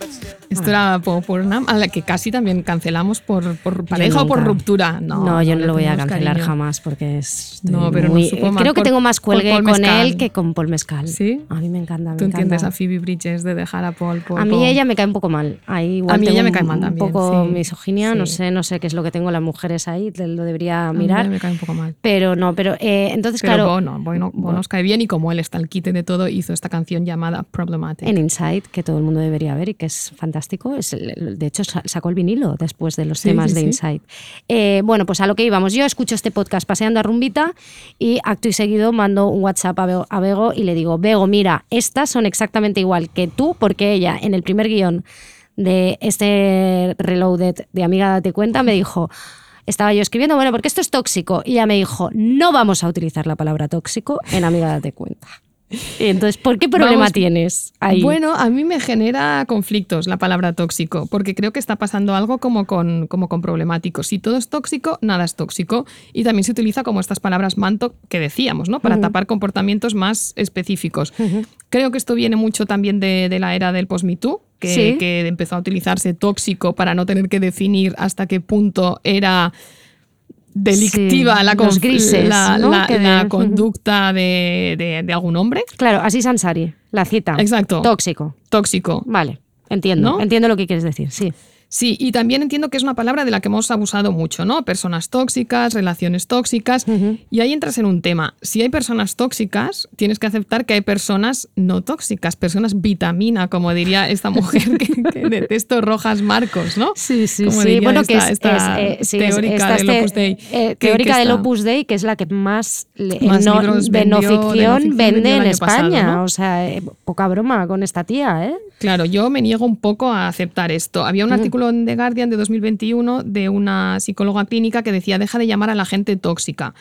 Esto era por, por una a la que casi también cancelamos por, por pareja o por ruptura. No, No, yo no, lo voy a cancelar cariño. jamás porque es. No, pero muy- mal Creo que tengo más cuelgue Paul con él que con Paul Mescal. ¿Sí? A mí me encanta. Me Tú entiendes encanta. a Phoebe Bridges de dejar a Paul por. A mí por- ella me cae un poco mal. Ahí igual A mí ella me cae mal también, Un poco sí. misoginia, no Sí. sé, no sé qué es lo que tengo las mujeres ahí, lo debería a mí mirar. me cae un poco mal. Pero no, pero eh, entonces, Pero claro. Bono, Bono, Bono nos cae bien y como él está al quite de todo, hizo esta canción llamada Problematic. En Inside, que todo el mundo debería ver y que es fantástica. Fantástico. Es de hecho, sa- sacó el vinilo después de los Sí, temas sí, de sí. Inside. Eh, bueno, pues a lo que íbamos. Yo escucho este podcast paseando a rumbita y acto y seguido mando un WhatsApp a Bego, a Bego y le digo, Bego, mira, estas son exactamente igual que tú, porque ella en el primer guion de este Reloaded de Amiga Date Cuenta me dijo... Estaba yo escribiendo, bueno, porque esto es tóxico. Y ella me dijo, no vamos a utilizar la palabra tóxico en Amiga Date Cuenta. Entonces, ¿por qué problema Vamos, tienes ahí? Bueno, a mí me genera conflictos la palabra tóxico, porque creo que está pasando algo como con, como con problemático. Si todo es tóxico, nada es tóxico. Y también se utiliza como estas palabras manto que decíamos, ¿no? Para tapar comportamientos más específicos. Creo que esto viene mucho también de, de la era del post-Me Too, que, Sí. que empezó a utilizarse tóxico para no tener que definir hasta qué punto era delictiva Sí, la, los conf- grises, la, ¿no? la- Que de- la conducta de, de- de algún hombre. Claro, así Sansari, la cita. Exacto. Tóxico. Tóxico. Vale, entiendo. ¿No? Entiendo lo que quieres decir, sí. Sí, y también entiendo que es una palabra de la que hemos abusado mucho, ¿no? Personas tóxicas, relaciones tóxicas. Y ahí entras en un tema. Si hay personas tóxicas, tienes que aceptar que hay personas no tóxicas, personas vitamina, como diría esta mujer que, que detesto, Rojas Marcos, ¿no? Sí, sí, Como sí. Bueno, que es, esta es, eh, sí, es- teórica del Opus Dei. eh, que- teórica del Opus Dei, que es la que más, le- Más no, libros de vendió- no de no ficción vende en pasado, España. ¿no? O sea, eh, poca broma con esta tía, ¿eh? Claro, yo me niego un poco a aceptar esto. Había un artículo en The Guardian de 2021 de una psicóloga clínica que decía deja de llamar a la gente tóxica.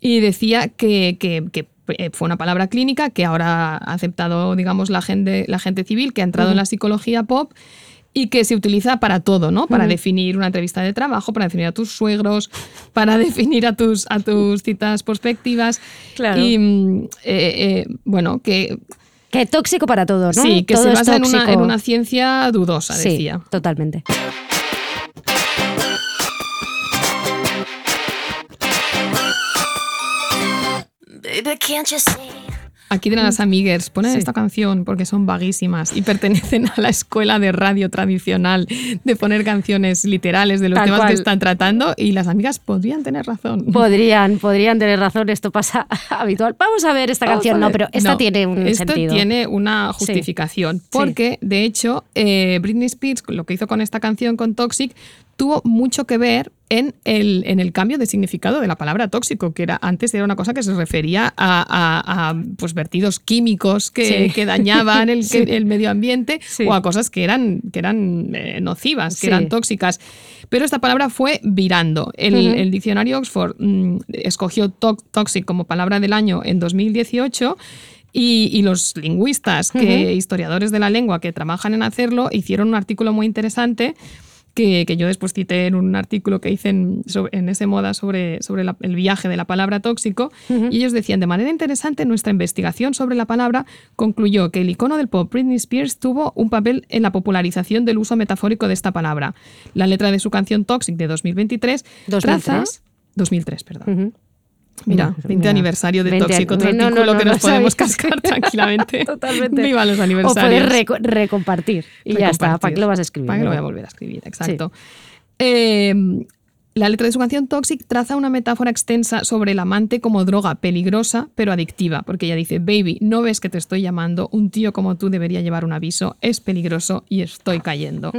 Y decía que, que- que, eh, fue una palabra clínica que ahora ha aceptado, digamos, la gente, la gente civil, que ha entrado en la psicología pop y que se utiliza para todo, ¿no? Para definir una entrevista de trabajo, para definir a tus suegros, para <laughs> definir a tus, a tus citas prospectivas. Claro. Y, mm, eh, eh, bueno, que Que tóxico para todo, ¿no? Sí, que Todo se basa en una, tóxico. en una ciencia dudosa, Sí, decía. totalmente. Baby, can't you see? Aquí de las amigues ponen esta canción porque son vaguísimas y pertenecen a la escuela de radio tradicional de poner canciones literales de los Tal temas cual. que están tratando y las amigas podrían tener razón. Podrían, podrían tener razón, esto pasa <laughs> habitual. Vamos a ver esta Vamos canción, no, pero esta No, tiene un esto sentido. tiene una justificación. Porque, de hecho, eh, Britney Spears, lo que hizo con esta canción, con Toxic, tuvo mucho que ver en el, en el cambio de significado de la palabra tóxico, que era antes era una cosa que se refería a, a- a, pues, vertidos químicos que, Sí. que dañaban el, <laughs> Sí. el medio ambiente Sí. o a cosas que eran, que eran eh, nocivas, que eran tóxicas. Pero esta palabra fue virando. El, diccionario Oxford mm, escogió to- toxic como palabra del año en 2018. Y, y los lingüistas, que, historiadores de la lengua que trabajan en hacerlo, hicieron un artículo muy interesante que, que yo después cité en un artículo que hice en, sobre- en ese moda sobre, sobre la- el viaje de la palabra tóxico. Y ellos decían, de manera interesante, nuestra investigación sobre la palabra concluyó que el icono del pop Britney Spears tuvo un papel en la popularización del uso metafórico de esta palabra. La letra de su canción Toxic de 2023 traza... 2003. 2003, perdón. Mira, 20 Mira, aniversario de 20 Toxic, otro no, no, artículo no, que no nos podemos sabéis. cascar <laughs> tranquilamente. Totalmente. Viva los O aniversarios. puedes reco- recompartir y ya está. ¿Para qué lo vas a escribir? ¿Para qué lo voy a volver a escribir? Exacto. Eh, la letra de su canción Toxic traza una metáfora extensa sobre el amante como droga peligrosa pero adictiva, porque ella dice, baby, ¿no ves que te estoy llamando? Un tío como tú debería llevar un aviso, es peligroso y estoy cayendo.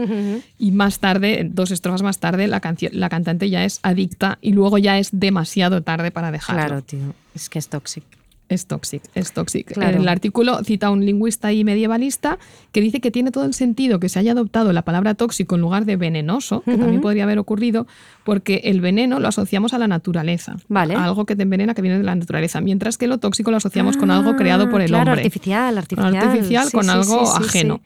Y más tarde, dos estrofas más tarde, la, la cantante ya es adicta y luego ya es demasiado tarde para dejarlo. Claro, tío. Es que es tóxico. Es toxic, es toxic. Claro. El artículo cita a un lingüista y medievalista que dice que tiene todo el sentido que se haya adoptado la palabra tóxico en lugar de venenoso, que también podría haber ocurrido, porque el veneno lo asociamos a la naturaleza, Vale. a algo que te envenena que viene de la naturaleza, mientras que lo tóxico lo asociamos con algo creado por el Ah, claro, hombre. artificial, artificial. artificial, Sí, con sí, algo sí, ajeno.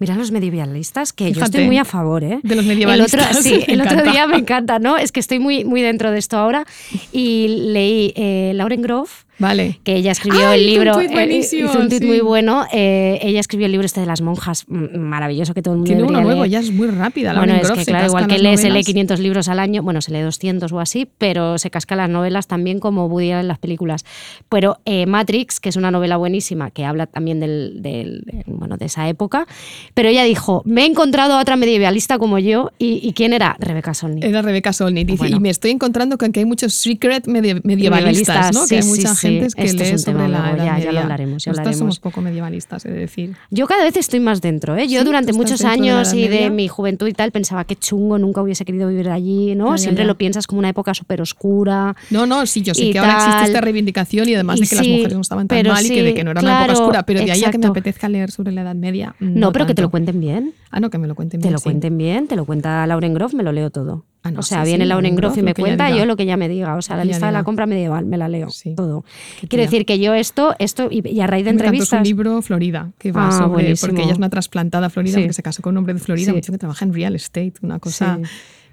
Mira los medievalistas, que yo estoy muy a favor, ¿eh? de los El medievalistas, otro, sí, <laughs> el otro día me encanta, ¿no? Es que estoy muy, muy dentro de esto ahora y leí eh, Lauren Grove, Vale. que ella escribió ¡Ay, el hizo un libro. tuit eh, buenísimo, hizo un tuit sí. muy bueno. eh, ella escribió el libro este de las monjas, maravilloso, que todo el mundo Tiene uno nuevo, leer. ya es muy rápida. Bueno, Lauren es que claro, igual que lee, se lee novelas. 500 libros al año, bueno, se lee 200 o así, pero se casca las novelas también como Woody en las películas. Pero eh, Matrix, que es una novela buenísima, que habla también del, del- de, bueno, de esa época, pero ella dijo, me he encontrado a otra medievalista como yo, ¿y, y quién era? Rebeca Solnit. Era Rebeca Solnit. Dice, Bueno. y me estoy encontrando con que hay muchos secret medie- medievalistas, ¿no? sí, que hay mucha sí, que esto es un sobre tema la ya- ya lo hablaremos, ya hablaremos. somos poco medievalistas, he de decir. Yo cada vez estoy más dentro, ¿eh? Yo ¿Sí? durante ¿Tú estás muchos de años y de mi juventud y tal pensaba que chungo, nunca hubiese querido vivir allí, ¿no? Ya, Siempre lo piensas como una época súper oscura. No, no, sí, yo sé que ahora existe esta reivindicación y además Y de que las mujeres no estaban tan mal y que, de que no era una época claro, oscura, pero de ahí a que me apetezca leer sobre la Edad Media. No, pero que te lo cuenten bien. Ah, no, que me lo cuenten Te bien. lo sí. cuenten bien, te lo cuenta Lauren Groff, me lo leo todo. Ah, no, o sea, sí, viene sí, Lauren Lauren Groff y me cuenta yo lo que ella me diga. O sea, la lista de la compra medieval, me la leo. Sí. Todo. Quiero decir que yo esto, esto y, y a raíz de Me entrevistas. libro Florida, que va Ah, sobre. buenísimo. Porque ella es una trasplantada Florida, porque se casó con un hombre de Florida, mucho que trabaja en real estate, una cosa.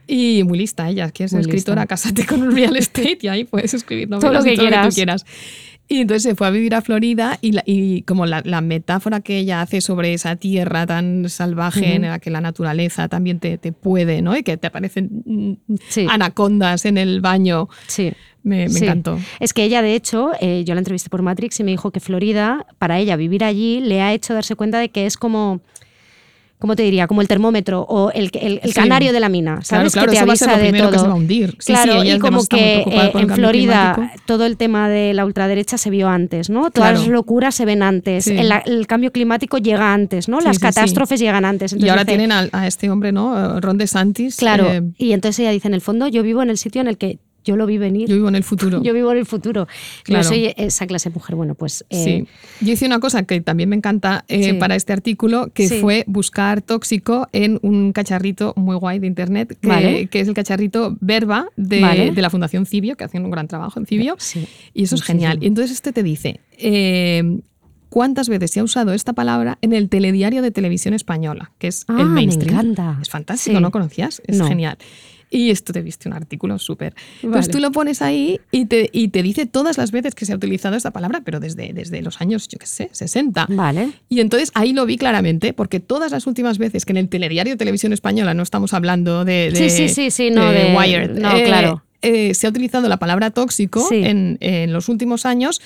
Y muy lista ella, quieres ser escritora, lista. cásate con un real estate y ahí puedes escribir novelas Todo lo que todo lo que tú quieras. Y entonces se fue a vivir a Florida y, la- y como la, la metáfora que ella hace sobre esa tierra tan salvaje en la que la naturaleza también te, te puede, ¿no? Y que te aparecen mm, Sí. anacondas en el baño. Sí. Me, me Sí. encantó. Es que ella, de hecho, eh, yo la entrevisté por Matrix y me dijo que Florida, para ella vivir allí, le ha hecho darse cuenta de que es como. ¿Cómo te diría? Como el termómetro o el, el- el Sí. canario de la mina, ¿sabes? claro, que te avisa lo de todo. que se va a hundir. Sí, claro, y como que eh, en Florida climático. todo el tema de la ultraderecha se vio antes, ¿no? Todas las locuras se ven antes, el, el cambio climático llega antes, ¿no? Las catástrofes llegan antes. Y Entonces ahora dice, tienen a, este hombre, ¿no? Ron DeSantis. Claro, eh, y entonces ella dice, en el fondo, yo vivo en el sitio en el que yo lo vi venir. yo vivo en el futuro. Yo vivo en el futuro. Claro. Yo soy esa clase de mujer. Bueno, pues. eh, Sí. Yo hice una cosa que también me encanta eh, Sí. para este artículo, que Sí. fue buscar tóxico en un cacharrito muy guay de internet, que, Vale. que es el cacharrito Verba de, Vale. de la Fundación Cibio, que hacen un gran trabajo en Cibio. Sí, Y eso es genial. Y entonces este te dice, eh, ¿cuántas veces se ha usado esta palabra en el telediario de televisión española, que es Ah, el me mainstream? encanta. Es fantástico, Sí. ¿no conocías? Es No. genial. Y esto te viste un artículo súper. Pues Vale. tú lo pones ahí y te, y te dice todas las veces que se ha utilizado esta palabra, pero desde, desde los años, yo qué sé, 60. Vale. Y entonces ahí lo vi claramente, porque todas las últimas veces que en el telediario de televisión española no estamos hablando de, de- Sí, sí, sí, sí, no, de- Wired, no, eh, claro. eh, se ha utilizado la palabra tóxico Sí. en, en los últimos años.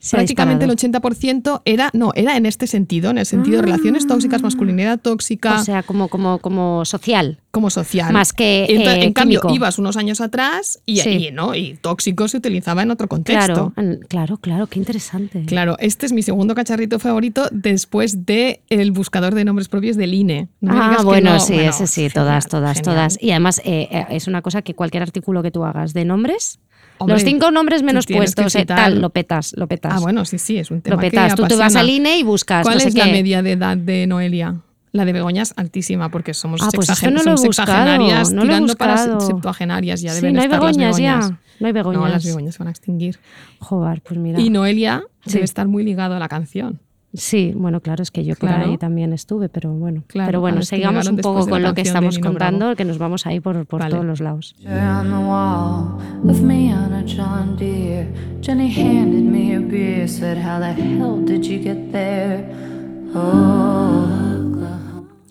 Se Prácticamente el disparado. 80% era, no, era en este sentido, en el sentido de relaciones tóxicas, masculinidad tóxica, O sea, como, como, como social. como social. más que, eh, en cambio, químico. ibas unos años atrás y, Sí. y, no, y tóxico se utilizaba en otro contexto. Claro, claro, claro, qué interesante. Claro, este es mi segundo cacharrito favorito después de el buscador de nombres propios del INE. No Ah, bueno, no. sí, Bueno, ese sí, genial, todas, todas, genial. todas. Y además eh, eh, es una cosa que cualquier artículo que tú hagas de nombres, Hombre, los cinco nombres menos que puestos, eh, tal, lo petas, lo petas. Ah, bueno, sí, sí, es un tema lo que petas. Tú te vas al INE y buscas. ¿Cuál no sé es la qué. media de edad de Noelia? La de Begoña es altísima porque somos, Ah, pues sexagen- no son sexagenarias no tirando para septuagenarias. Ya Sí, deben no hay estar las begoñas ya, begoñas. no hay begoñas. No, las begoñas se van a extinguir. Joder, pues mira. Y Noelia Sí. debe estar muy ligado a la canción. Sí, bueno, claro, es que yo por Claro. ahí también estuve, pero bueno. Claro, pero bueno, sigamos un poco con lo que estamos Bravo. contando, que nos vamos ahí por, por Vale. todos los lados.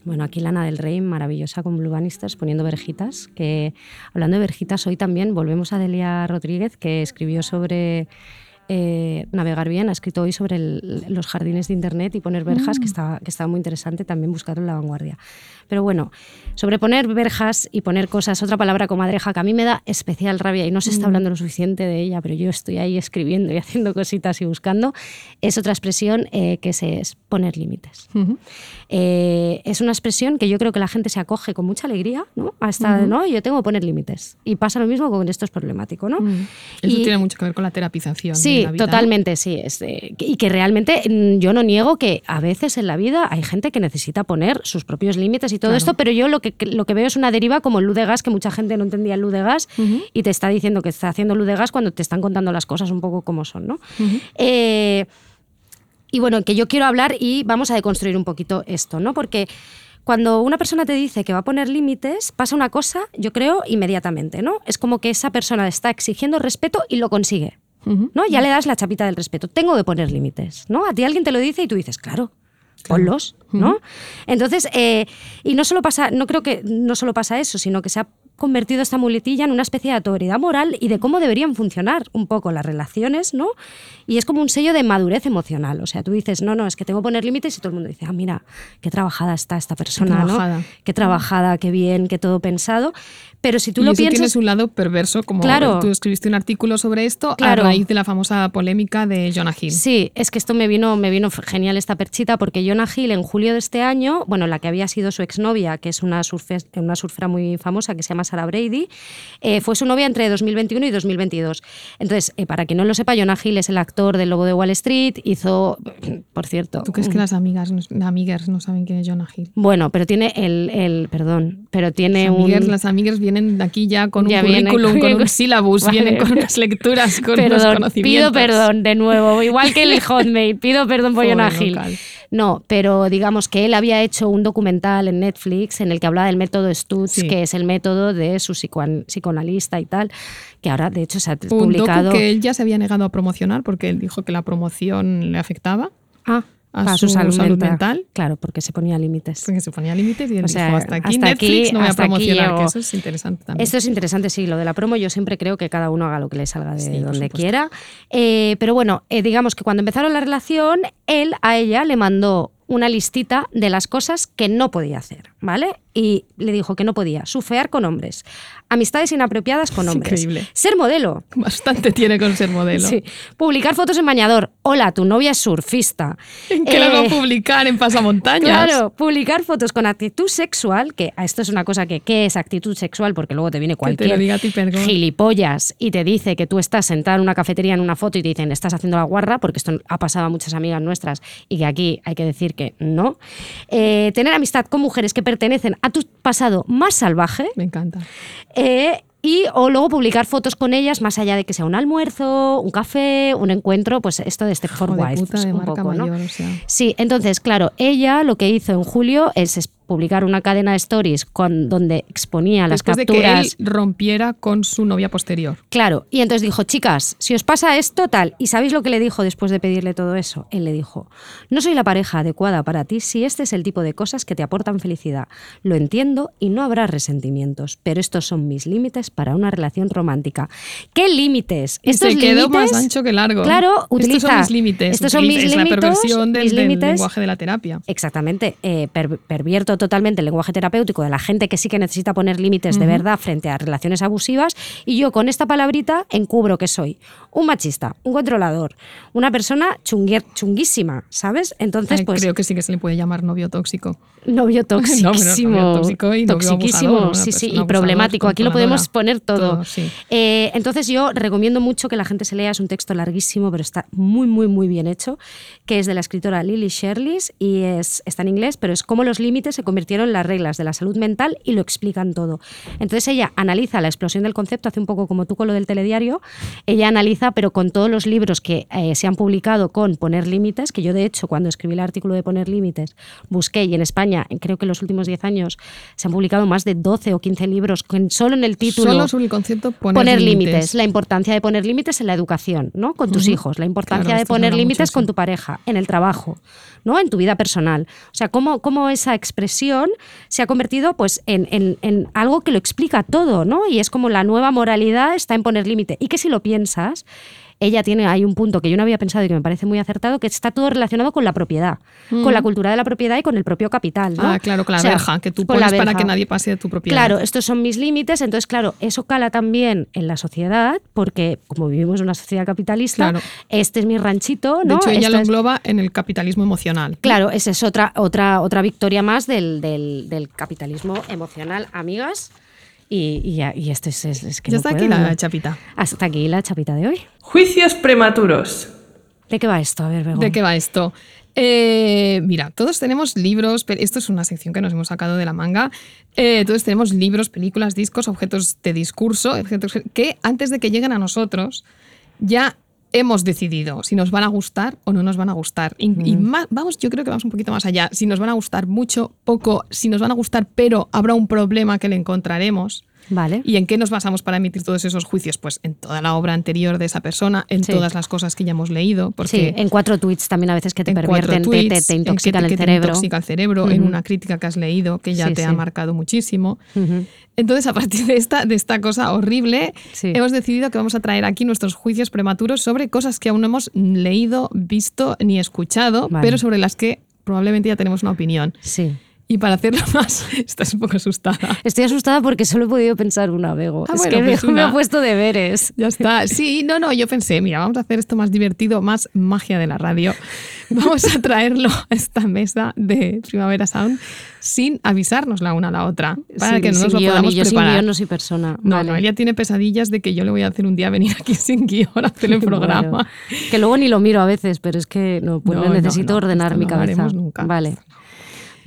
Bueno, aquí Lana del Rey, maravillosa con Blue Bannisters, poniendo verjitas. Que hablando de verjitas, hoy también volvemos a Delia Rodríguez, que escribió sobre eh, navegar bien, ha escrito hoy sobre el- los jardines de Internet y poner verjas, que, estaba, que estaba muy interesante también buscarlo en la vanguardia. Pero bueno, sobre poner verjas y poner cosas, otra palabra comadreja que a mí me da especial rabia y no se está hablando lo suficiente de ella, pero yo estoy ahí escribiendo y haciendo cositas y buscando, es otra expresión eh, que se, es poner límites. Eh, es una expresión que yo creo que la gente se acoge con mucha alegría, ¿no? Hasta, ¿no? Yo tengo que poner límites. Y pasa lo mismo con esto es problemático, ¿no? Eso Y- tiene mucho que ver con la terapización. de Sí, la vida, ¿no? totalmente, sí. es, y que realmente mm, yo no niego que a veces en la vida hay gente que necesita poner sus propios límites y todo Claro. esto, pero yo lo que, lo que veo es una deriva como el luz de gas, que mucha gente no entendía el luz de gas y te está diciendo que está haciendo luz de gas cuando te están contando las cosas un poco como son, ¿no? Eh, y bueno, que yo quiero hablar y vamos a deconstruir un poquito esto, ¿no? Porque cuando una persona te dice que va a poner límites, pasa una cosa, yo creo, inmediatamente, ¿no? Es como que esa persona está exigiendo respeto y lo consigue, ¿no? Ya le das la chapita del respeto. Tengo que poner límites, ¿no? A ti alguien te lo dice y tú dices, claro. Ponlos, ¿no? Entonces, eh, y no solo pasa, no creo que no solo pasa eso, sino que se ha convertido esta muletilla en una especie de autoridad moral y de cómo deberían funcionar un poco las relaciones, ¿no? Y es como un sello de madurez emocional. O sea, tú dices, no, no, es que tengo que poner límites y todo el mundo dice, ah, mira, qué trabajada está esta persona, trabajada. ¿no? Qué trabajada, qué bien, qué todo pensado. Pero si tú y lo eso piensas... tienes un lado perverso, como Claro. tú escribiste un artículo sobre esto Claro. a raíz de la famosa polémica de Jonah Hill. Sí, es que esto me vino, me vino genial esta perchita porque Jonah Hill en julio de este año, bueno, la que había sido su exnovia, que es una, surfe- una surfera muy famosa que se llama Sarah Brady, eh, fue su novia entre 2021 y 2022. Entonces, eh, para quien no lo sepa, Jonah Hill es el actor del Lobo de Wall Street, hizo, <clears throat> por cierto... ¿Tú crees que las amigas, no- amigas no saben quién es Jonah Hill? Bueno, pero tiene el, el perdón, pero tiene Las un... las amigas vienen aquí ya con Ya un currículum, con con- un sílabus, Vale. <laughs> vienen con unas lecturas, con unos conocimientos. pido perdón de nuevo, igual que el <laughs> Hotmail, pido perdón por Jonah Hill. No, pero digamos que él había hecho un documental en Netflix en el que hablaba del método Stutz, Sí. que es el método de su psicoan- psicoanalista y tal, que ahora de hecho se ha Un publicado. docu que él ya se había negado a promocionar porque él dijo que la promoción le afectaba. Ah, a su salud mental. Claro, porque se ponía límites. porque se ponía límites y él O sea, dijo hasta aquí hasta Netflix aquí- no voy a promocionar, que eso es interesante también. Esto es interesante, sí, lo de la promo yo siempre creo que cada uno haga lo que le salga de Sí, donde quiera. Eh, pero bueno, eh, digamos que cuando empezaron la relación, él a ella le mandó una listita de las cosas que no podía hacer, ¿vale? Y le dijo que no podía surfear con hombres, amistades inapropiadas con Es hombres, increíble. ser modelo, Bastante tiene con ser modelo. sí, publicar fotos en bañador, hola, tu novia es surfista. ¿En qué la va a Eh, publicar en Pasamontañas? Claro, publicar fotos con actitud sexual, que esto es una cosa que, ¿qué es actitud sexual? Porque luego te viene te lo cualquier diga a ti, gilipollas y te dice que tú estás sentada en una cafetería en una foto y te dicen, estás haciendo la guarra, porque esto ha pasado a muchas amigas nuestras y que aquí hay que decir que no. Eh, tener amistad con mujeres que pertenecen a tu pasado más salvaje. Me encanta. Eh, y o luego publicar fotos con ellas más allá de que sea un almuerzo, un café, un encuentro, pues esto de este for wife, pues, un poco, ¿no? mayor, o sea. Sí, entonces, claro, ella lo que hizo en julio es publicar una cadena de stories con, donde exponía las Después capturas. de que él rompiera con su novia posterior. Claro, y entonces dijo, chicas, si os pasa esto, tal, ¿y sabéis lo que le dijo después de pedirle todo eso? Él le dijo, no soy la pareja adecuada para ti si este es el tipo de cosas que te aportan felicidad. Lo entiendo y no habrá resentimientos, pero estos son mis límites para una relación romántica. ¿Qué límites? Y Estos se quedó límites, más ancho que largo. Claro, utiliza. Estos son mis límites. Estos son mis es la límites, perversión del, límites. lenguaje de la terapia. Exactamente, eh, per- pervierto totalmente el lenguaje terapéutico de la gente que sí que necesita poner límites de verdad frente a relaciones abusivas y yo con esta palabrita encubro que soy un machista, un controlador, una persona chunguísima, ¿sabes? Entonces, Ay, pues creo que sí que se le puede llamar novio tóxico. novio <laughs> No, pero toxicísimo, novio tóxico y novio toxiquísimo, abusador, sí, sí, y problemático. Aquí lo podemos poner todo. Todo, sí. Eh, entonces yo recomiendo mucho que la gente se lea, es un texto larguísimo, pero está muy, muy, muy bien hecho, que es de la escritora Lily Sherlis y es, está en inglés, pero es cómo los límites se convirtieron en las reglas de la salud mental y lo explican todo. Entonces ella analiza la explosión del concepto, hace un poco como tú con lo del telediario, ella analiza, pero con todos los libros que eh, se han publicado con poner límites, que yo de hecho cuando escribí el artículo de poner límites, busqué y en España, creo que en los últimos 10 años, se han publicado más de 12 o 15 libros con solo en el título Solo sobre el concepto poner, poner límites, la importancia de poner límites en la educación, ¿no? Con tus hijos, la importancia Claro, de poner límites con tu pareja, en el trabajo, ¿no? En tu vida personal. O sea, cómo, cómo esa expresión se ha convertido pues en, en- en algo que lo explica todo, ¿no? Y es como la nueva moralidad está en poner límite. Y que si lo piensas, ella tiene hay un punto que yo no había pensado y que me parece muy acertado, que está todo relacionado con la propiedad, con la cultura de la propiedad y con el propio capital, ¿no? Ah, claro, con la O sea, verja, que tú pones para que nadie pase de tu propiedad. Claro, estos son mis límites, entonces claro, eso cala también en la sociedad, porque como vivimos en una sociedad capitalista, Claro. este es mi ranchito, De ¿no? hecho, ella lo es- engloba en el capitalismo emocional. Claro, esa es otra, otra, otra victoria más del, del- del capitalismo emocional, amigas. Y, y, ya- y esto es, es- es que ya no está puedo, aquí la ¿no? chapita. Hasta aquí la chapita de hoy. Juicios prematuros. ¿De qué va esto? A ver, Begoña. ¿De qué va esto? Eh, mira, todos tenemos libros, pero esto es una sección que nos hemos sacado de la manga. Eh, todos tenemos libros, películas, discos, objetos de discurso, objetos que antes de que lleguen a nosotros ya hemos decidido si nos van a gustar o no nos van a gustar. Y, y más- vamos, yo creo que vamos un poquito más allá. Si nos van a gustar mucho, poco, si nos van a gustar, pero habrá un problema que le encontraremos. Vale. ¿Y en qué nos basamos para emitir todos esos juicios? Pues en toda la obra anterior de esa persona, en Sí. todas las cosas que ya hemos leído. Porque sí, en cuatro tweets también a veces que te pervierten, te- te en que intoxican te- el te cerebro. intoxica el cerebro, en una crítica que has leído que ya Sí, te ha marcado muchísimo. Entonces, a partir de esta, de esta cosa horrible, hemos decidido que vamos a traer aquí nuestros juicios prematuros sobre cosas que aún no hemos leído, visto ni escuchado, Vale. pero sobre las que probablemente ya tenemos una opinión. Sí. Y para hacerlo <laughs> más, estás un poco asustada. Estoy asustada porque solo he podido pensar una, Bego. Ah, es bueno, que me, pues me una. he puesto deberes. Ya está. Sí, no, no, yo pensé, mira, vamos a hacer esto más divertido, más magia de la radio. <laughs> Vamos a traerlo a esta mesa de Primavera Sound sin avisarnos la una a la otra, para Sí, que no sin nos lo guion, podamos y yo sin preparar. guion no soy persona. No, Vale. no, ella tiene pesadillas de que yo le voy a hacer un día venir aquí <laughs> sin guion a hacer el programa. Bueno, que luego ni lo miro a veces, pero es que no, pues No, necesito no, ordenar mi cabeza. nunca. Vale.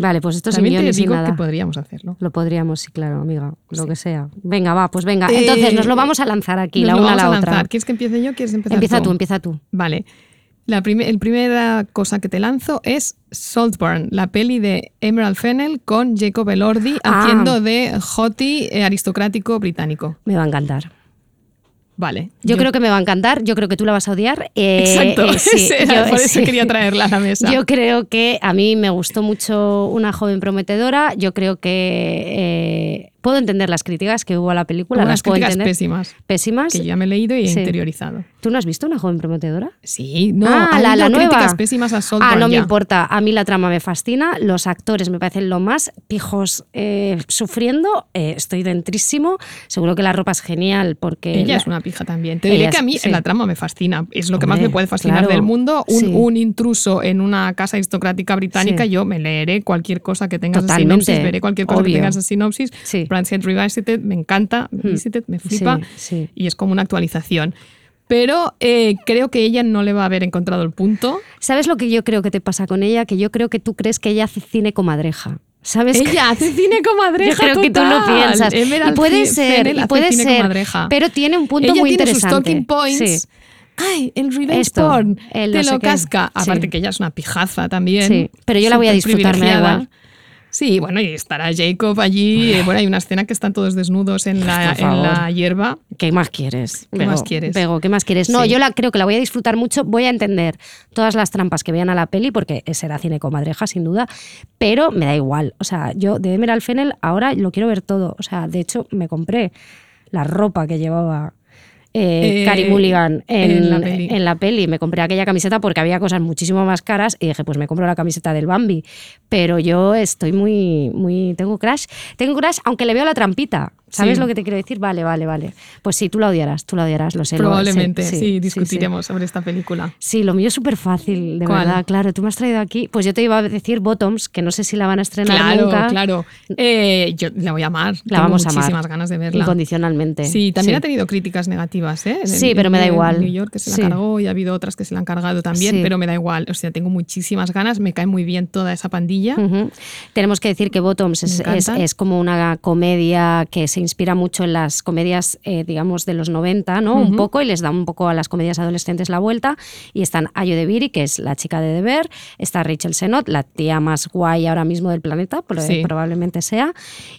Vale, pues esto sin También guion te sin digo nada. que podríamos hacerlo. Lo podríamos, sí, claro, amiga, lo que sea. Venga, va, pues venga. Eh, Entonces, nos lo vamos a lanzar aquí, Nos la lo una a la a otra. lanzar. ¿Quieres que empiece yo? ¿Quieres empezar Empieza tú? tú, empieza tú. Vale. La el primera cosa que te lanzo es Saltburn, la peli de Emerald Fennell con Jacob Elordi Ah. haciendo de hottie eh, aristocrático británico. Me va a encantar. Vale. Yo, creo que me va a encantar, yo creo que tú la vas a odiar. Eh, Exacto, eh, sí, <laughs> yo- por eso sí. quería traerla a la mesa. Yo creo que a mí me gustó mucho Una joven prometedora. Yo creo que eh, puedo entender las críticas que hubo a la película. Las puedo críticas entender. pésimas Pésimas. que yo ya me he leído y he interiorizado. ¿Tú no has visto Una joven prometedora? Sí, no, ah, la, la habido nueva. críticas pésimas a Saltburn Ah, no me importa. A mí la trama me fascina. Los actores me parecen lo más pijos eh, sufriendo. Eh, estoy dentrísimo. Seguro que la ropa es genial porque. Ella la- es una pija también. Te diré es- que a mí sí. la trama me fascina. Es lo que más Hombre, me puede fascinar claro. del mundo. Un, Sí. un intruso en una casa aristocrática británica. Yo me leeré cualquier cosa que tenga esa Totalmente, sinopsis, veré cualquier cosa obvio. que tenga esa sinopsis. Sí. Branchhead Revisited me encanta. Revisited me flipa. Sí, sí. Y es como una actualización. Pero eh, creo que ella no le va a haber encontrado el punto. ¿Sabes lo que yo creo que te pasa con ella? Que yo creo que tú crees que ella hace cine comadreja. ¿Sabes? Ella hace cine comadreja. <laughs> Yo creo que tú lo piensas. Emerald y puede ser, hace puede cine ser. comadreja. Pero tiene un punto Ella muy tiene interesante. sus talking points. Sí. Ay, el revenge Esto, porn. el te no lo qué. casca. Aparte Sí. que ella es una pijaza también. Sí, pero yo la voy a disfrutar, me da privilegiada. igual. Sí, bueno, y estará Jacob allí. eh, Bueno, hay una escena que están todos desnudos en la, en hierba. ¿Qué más quieres? ¿Qué Bego? más quieres? Bego, ¿qué más quieres? No, Sí. yo la, creo que la voy a disfrutar mucho. Voy a entender todas las trampas que vean a la peli, porque será cine comadreja, sin duda, pero me da igual. O sea, yo de Emerald Fennel ahora lo quiero ver todo. O sea, de hecho, me compré la ropa que llevaba. Eh, Eh, Carey Mulligan en, en la peli. en la peli. Me compré aquella camiseta porque había cosas muchísimo más caras y dije, pues me compro la camiseta del Bambi. Pero yo estoy muy, muy, tengo crash. Tengo crash, aunque le veo la trampita. ¿Sabes Sí. lo que te quiero decir? Vale, vale, vale. Pues sí, tú la odiarás, tú la odiarás, lo sé. lo- Probablemente, sí, sí, discutiremos sobre esta película. Sí, lo mío es súper fácil, de ¿Cuál? verdad. Claro, tú me has traído aquí. Pues yo te iba a decir Bottoms, que no sé si la van a estrenar Claro, nunca. claro. Eh, yo la voy a amar. La Tengo vamos a amar. muchísimas ganas de verla. Incondicionalmente. Sí, también Sí. ha tenido críticas negativas, ¿eh? En- Sí, pero me da en igual. New York que se la Sí. cargó y ha habido otras que se la han cargado también, Sí. pero me da igual. O sea, tengo muchísimas ganas, me cae muy bien toda esa pandilla. Ujú. Tenemos que decir que Bottoms es, es- es como una comedia que se inspira mucho en las comedias, eh, digamos, de los 90, ¿no? Un poco, y les da un poco a las comedias adolescentes la vuelta. Y están Ayo de Viri, que es la chica de Deber, está Rachel Sennott, la tía más guay ahora mismo del planeta, Sí. probablemente sea.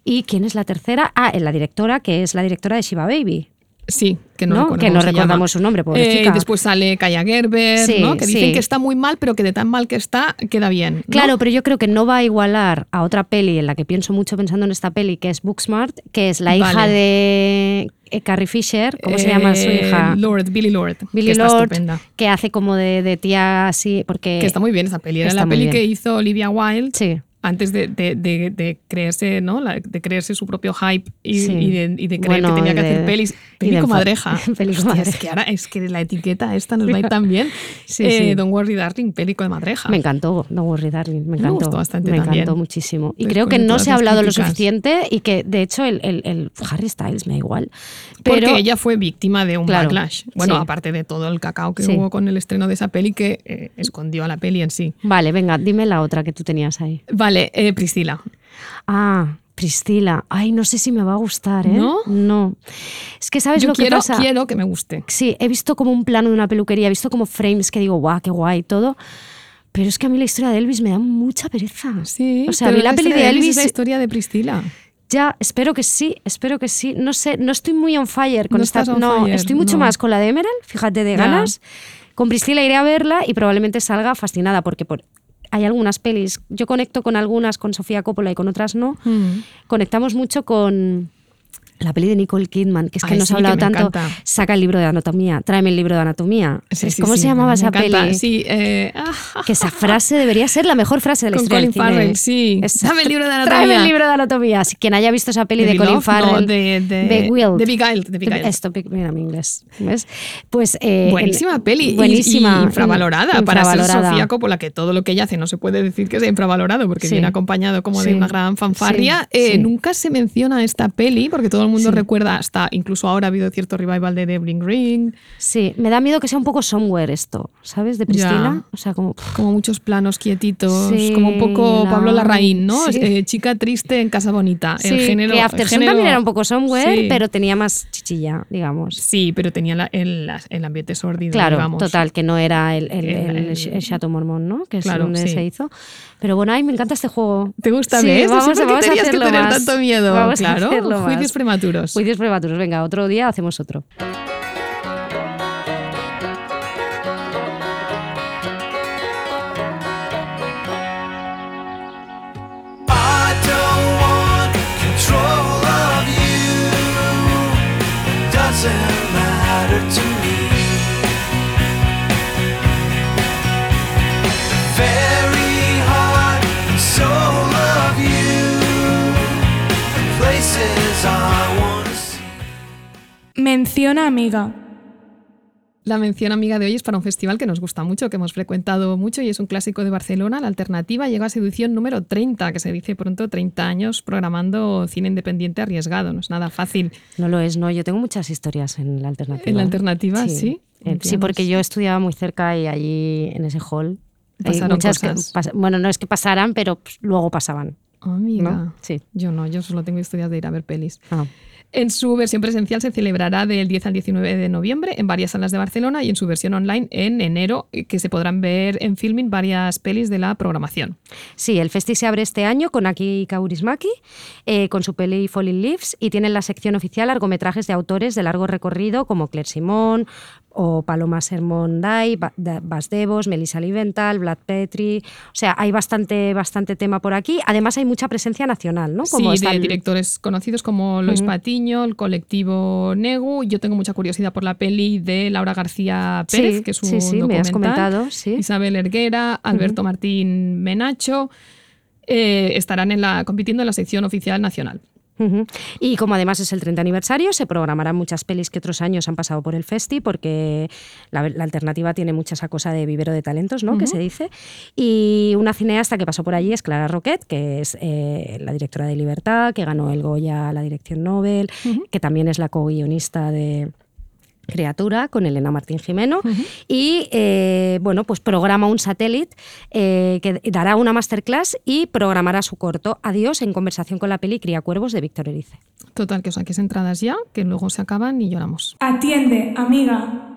¿Y quién es la tercera? Ah, la directora, que es la directora de Shiva Baby. Sí, que no, Que no recordamos su nombre, pobrecita. Eh, después sale Kaya Gerber, Sí, ¿no? que dicen sí. que está muy mal, pero que de tan mal que está, queda bien. ¿no? Claro, pero yo creo que no va a igualar a otra peli en la que pienso mucho pensando en esta peli, que es Booksmart, que es la hija de eh, Carrie Fisher, ¿cómo se llama su Eh, hija? Lord, Billy Lord. Billy que está Lord, estupenda. que hace como de, de tía así, porque... Que está muy bien esa peli. Era está la peli que hizo Olivia Wilde Sí. Antes de, de- de- de creerse, ¿no? La- de creerse su propio hype y, Sí. y de, y de creer Bueno, que tenía que hacer pelis. Peli comadreja. <laughs> peli comadreja. Es que ahora es que la etiqueta esta nos va a ir <laughs> tan bien. Sí, Eh, sí. Don't worry, darling, peli comadreja. Me encantó, Don't Worry Darling, me encantó. gustó bastante me también. encantó muchísimo. Y Después creo que no se ha hablado lo críticas. suficiente y que, de hecho, el, el- el Harry Styles me da igual. Pero, Porque ella fue víctima de un Claro, backlash. Bueno, aparte de todo el cacao que hubo con el estreno de esa peli que eh, escondió a la peli en sí. Vale, venga, dime la otra que tú tenías ahí. Vale, eh, Priscila. Ah, Priscila. Ay, no sé si me va a gustar, ¿eh? ¿No? No. Es que sabes Yo lo que quiero, pasa. quiero que me guste. Sí, he visto como un plano de una peluquería, he visto como frames que digo, guau, qué guay todo. Pero es que a mí la historia de Elvis me da mucha pereza. Sí, O sea, a mí la peli de es Elvis. la historia de Priscila. Ya, espero que sí, espero que sí. No sé, no estoy muy on fire con No esta. estás on no, fire, estoy mucho no. más con la de Emerald, fíjate, de Ya. ganas. Con Priscila iré a verla y probablemente salga fascinada porque por- hay algunas pelis. Yo conecto con algunas, con Sofía Coppola y con otras no. Mm. Conectamos mucho con la peli de Nicole Kidman, que es que Ay, nos sí, ha hablado tanto. encanta. Saca el libro de anatomía, tráeme el libro de anatomía. Sí, Es- sí, ¿Cómo se llamaba esa encanta. peli? Eh, ah, <laughs> Que esa frase debería ser la mejor frase de la Con historia Colin. Farrell, sí. Dame el libro de anatomía. Tráeme el libro de anatomía. Quien haya visto esa peli de, de Colin Beloved, no, Farrell. de- de- Beguiled. de Beguiled, de Beguiled. Esto, Big- mira mi inglés. ¿ves? Pues, eh, Buenísima en- peli y- Buenísima. y infravalorada, para ser infravalorada. Sofía Coppola, que todo lo que ella hace no se puede decir que sea infravalorado porque viene acompañado como de una gran fanfarria. Eh. Nunca se menciona esta peli porque todo el mundo Sí. recuerda, hasta incluso ahora ha habido cierto revival de The Bling Ring, Sí, me da miedo que sea un poco somewhere esto, ¿sabes? De Priscila. Ya. O sea, como. como muchos planos quietitos, Sí, como un poco la- Pablo Larraín, ¿no? sí. Eh, chica triste en casa bonita. Sí, el género, que el Aftersun género- también era un poco somewhere, pero tenía más chichilla, digamos. Sí, pero tenía la- el, el ambiente sórdido, Claro, digamos. total, que no era el, el, El- Chateau Mormont, ¿no? Que es Claro, donde se hizo. Pero bueno, ay, me encanta este juego. ¿Te gusta, ves? No vamos, qué vamos a tenías que tener más. tanto miedo. Vamos a claro, hacerlo más. Prematuros. Juicios prematuros. Venga, otro día hacemos otro. Menciona amiga. La mención amiga de hoy es para un festival que nos gusta mucho, que hemos frecuentado mucho y es un clásico de Barcelona. La alternativa llega a su edición número 30, que se dice pronto 30 años programando cine independiente arriesgado. No es nada fácil. No lo es, no. Yo tengo muchas historias en la alternativa. En la ¿eh? alternativa, sí. Eh, Sí, Entiendo. porque yo estudiaba muy cerca y allí en ese hall. hay Pasaron muchas que pas- bueno, no es que pasaran, pero pues, luego pasaban. Amiga. ¿No? Sí. Yo no, yo solo tengo historias de ir a ver pelis. Ah. En su versión presencial se celebrará del 10 al 19 de noviembre en varias salas de Barcelona y en su versión online en enero, que se podrán ver en filming varias pelis de la programación. Sí, el festi se abre este año con Aki Kaurismäki, eh, con su peli Falling Leaves, y tiene en la sección oficial largometrajes de autores de largo recorrido como Claire Simon o Paloma Sermon Day, Ba- Da- Bas Devos, Melissa Liventhal, Vlad Petri. O sea, hay bastante, bastante tema por aquí. Además, hay mucha presencia nacional, ¿no? sí, de directores conocidos como Lois Ujú. Patiño, el colectivo Negu. Yo tengo mucha curiosidad por la peli de Laura García Pérez, Sí, que es un sí, sí, me has documental. comentado, sí. Isabel Erguera, Alberto Martín Menacho. eh, estarán en la, compitiendo en la sección oficial nacional. Y como además es el 30 aniversario, se programarán muchas pelis que otros años han pasado por el Festi, porque la, la alternativa tiene mucha esa cosa de vivero de talentos, ¿no? Que se dice. Y una cineasta que pasó por allí es Clara Roquet, que es eh, la directora de Libertad, que ganó el Goya a la dirección Nobel, que también es la co-guionista de Criatura con Elena Martín Jimeno y eh, bueno pues programa un satélite eh, que dará una masterclass y programará su corto Adiós en conversación con la peli Cría Cuervos de Víctor Erice. Total, que os saquéis entradas ya, que luego se acaban y lloramos. Atiende, amiga.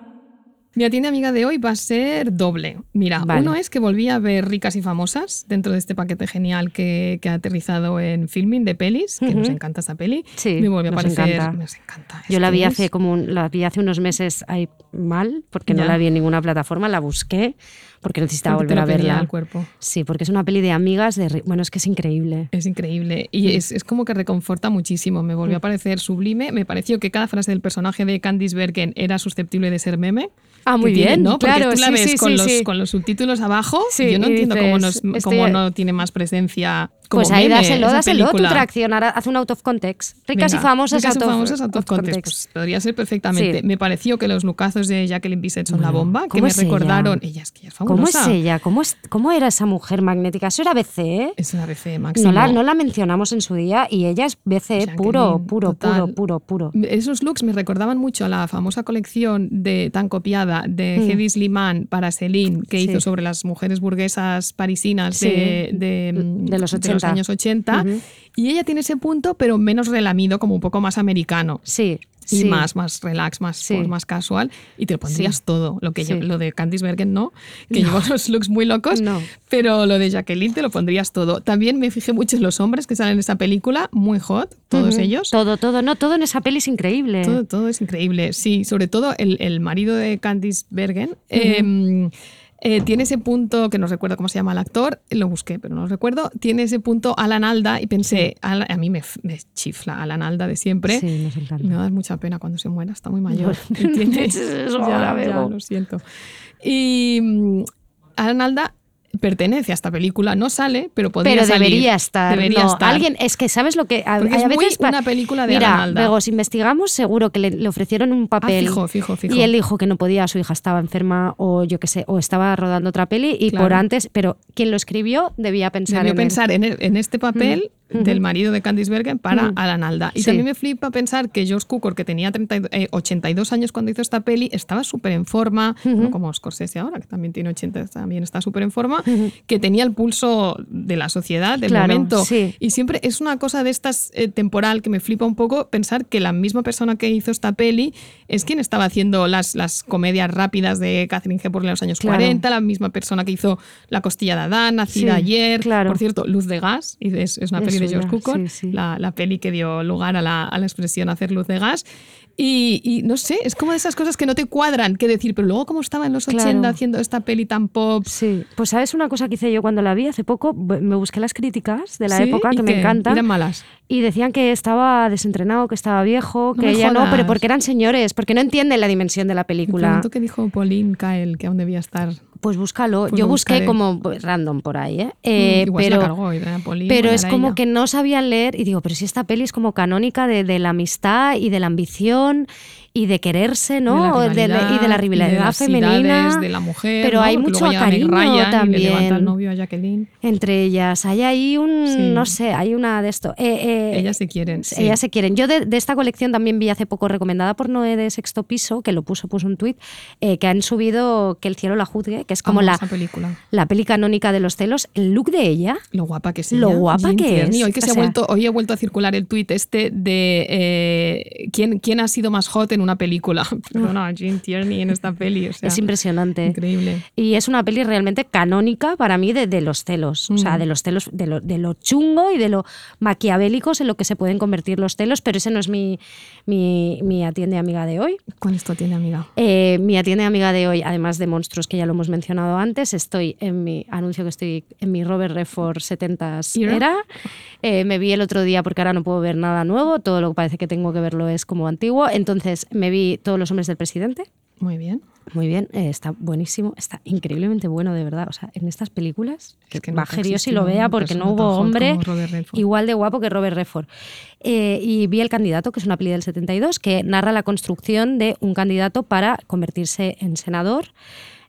Mi atiende amiga de hoy va a ser doble. Mira, Vale. uno es que volví a ver Ricas y Famosas dentro de este paquete genial que, que ha aterrizado en filming de pelis, que nos encanta esta peli. Sí, me volvió a parecer. encanta. Nos encanta. Yo la vi hace como un- la vi hace unos meses ahí mal porque no la vi en ninguna plataforma, la busqué porque necesitaba Porque volver a verla. cuerpo. Sí, porque es una peli de amigas de bueno, es que es increíble. Es increíble y es, es como que reconforta muchísimo. Me Mm. volvió a parecer sublime. Me pareció que cada frase del personaje de Candice Bergen era susceptible de ser meme. Ah, muy Que tiene- bien, ¿no? Porque claro, tú la sí, ves sí, con, sí, los, sí. con los subtítulos abajo. Yo no entiendo cómo, dices, no, es- estoy- cómo no tiene más presencia como Pues ahí meme dáselo, dáselo, tu película. tracción, ahora haz un out of context. Ricas y famosas, ricas out of, famosas out of of context. context. Pues podría ser perfectamente. Sí. Me pareció que los lucazos de Jacqueline Bisset son la bomba, que ¿Cómo me ella? recordaron. Ella es que ella es ¿Cómo es ella? ¿Cómo, es, ¿Cómo era esa mujer magnética? Eso era BC, ¿eh? Es una BC máximo. No la, no la mencionamos en su día y ella es BC Jacqueline, puro, puro, total. puro, puro, puro. Esos looks me recordaban mucho a la famosa colección de tan copiada de Mm. Slimane para Celine, que Sí. hizo sobre las mujeres burguesas parisinas Sí. de, de, De los de 80, los 80. años 80. Ujú. Y ella tiene ese punto, pero menos relamido, como un poco más americano. Sí. Y sí. más, más relax, más, Sí. pues, más casual. Y te pondrías Sí. todo. Lo que lo de Candice Bergen no, que No. llevó unos looks muy locos. No. Pero lo de Jacqueline te lo pondrías todo. También me fijé mucho en los hombres que salen en esa película, muy hot, todos ellos. Todo, todo, no, todo en esa peli es increíble. Todo, todo es increíble, sí. Sobre todo el, el marido de Candice Bergen. eh, eh, tiene ese punto, que no recuerdo cómo se llama el actor, lo busqué, pero no lo recuerdo. Tiene ese punto Alan Alda y pensé, a mí me, me chifla Alan Alda de siempre. Sí, nos encanta. Me da mucha pena cuando se muera, está muy mayor. <laughs> Bueno, Y tiene- <laughs> eso ya, lo siento. Y mm, Alan Alda pertenece a esta película, no sale, pero podría Pero salir. debería estar. Debería no, estar. Alguien, es que sabes lo que a, Porque hay es a muy veces una película de Mira, luego si investigamos seguro que le, le ofrecieron un papel. Ah, fijo, fijo, fijo. Y él dijo que no podía, su hija estaba enferma o yo qué sé, o estaba rodando otra peli y Claro. por antes, pero quien lo escribió debía pensar Debió en él. pensar en, el- en este papel Del marido de Candice Bergen para. Alan Alda. Y Sí. también me flipa pensar que George Cukor, que tenía 30 y- eh, 82 años cuando hizo esta peli, estaba súper en forma, no como Scorsese ahora, que también tiene 80, también está súper en forma, que tenía el pulso de la sociedad, del Claro, momento. sí. Y siempre es una cosa de estas eh, temporal que me flipa un poco pensar que la misma persona que hizo esta peli es quien estaba haciendo las, las comedias rápidas de Catherine Hepburn en los años Claro. 40, la misma persona que hizo La costilla de Adán, Nacida Sí, ayer. claro. Por cierto, Luz de Gas, y es, es una peli de George Cukor, sí, sí. La, la peli que dio lugar a la, a la expresión hacer luz de gas. Y, y no sé, es como de esas cosas que no te cuadran, que decir, pero luego cómo estaba en los Claro. 80 haciendo esta peli tan pop. Sí, pues sabes una cosa que hice yo cuando la vi hace poco, me busqué las críticas de la Sí, época ¿y que me qué? encantan. Eran malas. Y decían que estaba desentrenado, que estaba viejo, No que no, jodas. pero porque eran señores, porque no entienden la dimensión de la película. qué dijo Pauline Kael, que aún debía estar. Pues búscalo. Pues Yo busqué buscaré. como pues, random por ahí, ¿eh? Eh, Mm, igual se pero, la cargó, y era Pauline, pero igual es como ella. que no sabían leer y digo, pero si esta peli es como canónica de, de la amistad y de la ambición y de quererse, ¿no? De la O de la- y de la rivalidad, femenina. de la mujer. Pero ¿no? hay mucho cariño Ryan también. el novio a Jacqueline. Entre ellas. Hay ahí un, Sí. no sé, hay una de esto. Eh, eh, Ellas se quieren. sí. Ellas se quieren. Yo de, de esta colección también vi hace poco recomendada por Noé de Sexto Piso, que lo puso, puso un tuit, eh, que han subido Que el cielo la juzgue, que es como la, película. la peli canónica de los celos. El look de ella, Lo guapa que es. Lo guapa que Tierney. es, Hoy, que o se ha vuelto, hoy he vuelto a circular el tuit este de ¿quién, quién ha sido más hot en una película. <laughs> Perdona, Jean Tierney en esta peli. o sea, es impresionante. Increíble. Y es una peli realmente canónica para mí de, de los celos. O sea, Mm. de los celos, de lo, de lo chungo y de lo maquiavélicos en lo que se pueden convertir los celos, pero ese no es mi, mi, mi atiende amiga de hoy. ¿Cuál es tu tiene amiga? Eh, mi atiende amiga de hoy, además de monstruos que ya lo hemos mencionado antes, estoy en mi anuncio que estoy en mi Robert Redford 70s Era. era. Eh, me vi el otro día porque ahora no puedo ver nada nuevo, todo lo que parece que tengo que verlo es como antiguo. Entonces me vi Todos los hombres del presidente. Muy bien. Muy bien, eh, está buenísimo, está increíblemente bueno, de verdad. O sea, en estas películas, que, que baje Dios y existió lo vea porque no hubo hombre igual de guapo que Robert Redford. Eh, y vi El candidato, que es una peli del 72, que narra la construcción de un candidato para convertirse en senador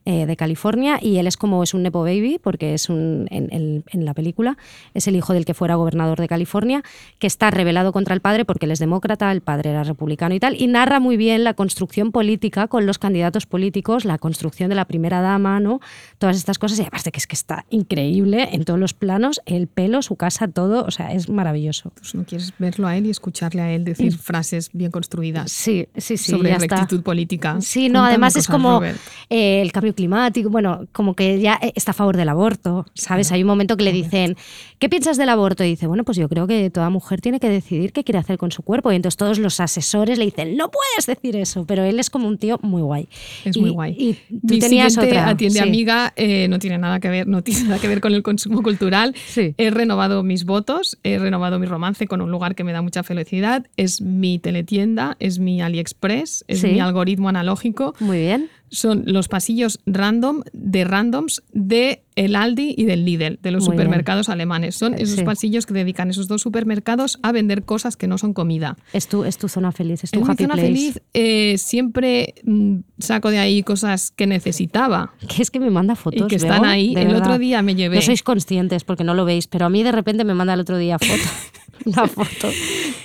eh, de California y él es como es un nepo baby porque es un en, en- en la película es el hijo del que fuera gobernador de California que está rebelado contra el padre porque él es demócrata el padre era republicano y tal y narra muy bien la construcción política con los candidatos políticos la construcción de la primera dama no todas estas cosas y aparte que es que está increíble en todos los planos el pelo su casa todo o sea es maravilloso Pues no quieres verlo a él y escucharle a él decir frases bien construidas. sí sí sí sobre rectitud política. Sí, no, Cuéntame además es como eh, el cambio climático, bueno, como que ya eh, está a favor del aborto, ¿sabes? Hay un momento que le dicen, ¿qué piensas del aborto? Y dice, bueno, pues yo creo que toda mujer tiene que decidir qué quiere hacer con su cuerpo. Y entonces todos los asesores le dicen, no puedes decir eso, pero él es como un tío muy guay. Es Y- muy guay. Y tú Mi tenías otra. atiende sí. amiga eh, no tiene nada que ver, no tiene nada que ver con el consumo cultural. Sí. He renovado mis votos, he renovado mi romance con un lugar que me da mucha felicidad. Es mi teletienda, es mi AliExpress, es Sí. mi algoritmo analógico. Muy bien. Son los pasillos random de randoms de el Aldi y del Lidl, de los Muy bien. supermercados alemanes. Son esos Sí. pasillos que dedican esos dos supermercados a vender cosas que no son comida. Es tu, es tu zona feliz, es tu mi happy zona place. feliz eh, siempre mm, saco de ahí cosas que necesitaba. <laughs> Que es que me manda fotos. Y que están ahí. El verdad. otro día me llevé. No sois conscientes porque no lo veis, pero a mí de repente me manda el otro día fotos. <laughs> <laughs> una foto.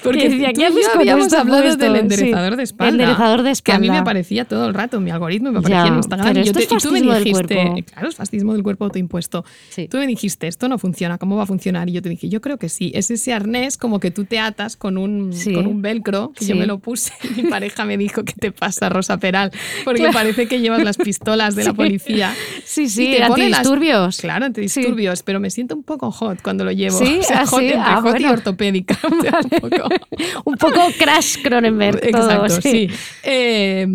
Porque decía, ¿qué y haces con esto hablado puesto? del Sí. enderezador de espalda. Enderezador de Que a mí me espalda. aparecía todo el rato, mi algoritmo me aparecía Ya, en Instagram. pero y, yo esto te- es y tú me dijiste, cuerpo. claro, es fascismo del cuerpo autoimpuesto. Sí. Tú me dijiste, esto no funciona, ¿cómo va a funcionar? Y yo te dije, yo creo que sí. Es ese arnés como que tú te atas con un, Sí. con un velcro, que yo me lo puse. Y <laughs> mi pareja me dijo, ¿qué te pasa, Rosa Peral? Porque parece que llevas las pistolas de la <laughs> policía. Sí, Y sí, te pone las- antidisturbios. Claro, antidisturbios, pero me siento un poco hot cuando lo llevo. Sí, O sea, ah, hot entre ah, hot y bueno. Ortopédica. O sea, un poco. <laughs> Un <laughs> poco Crash Cronenberg. todo, Exacto, sí. Eh,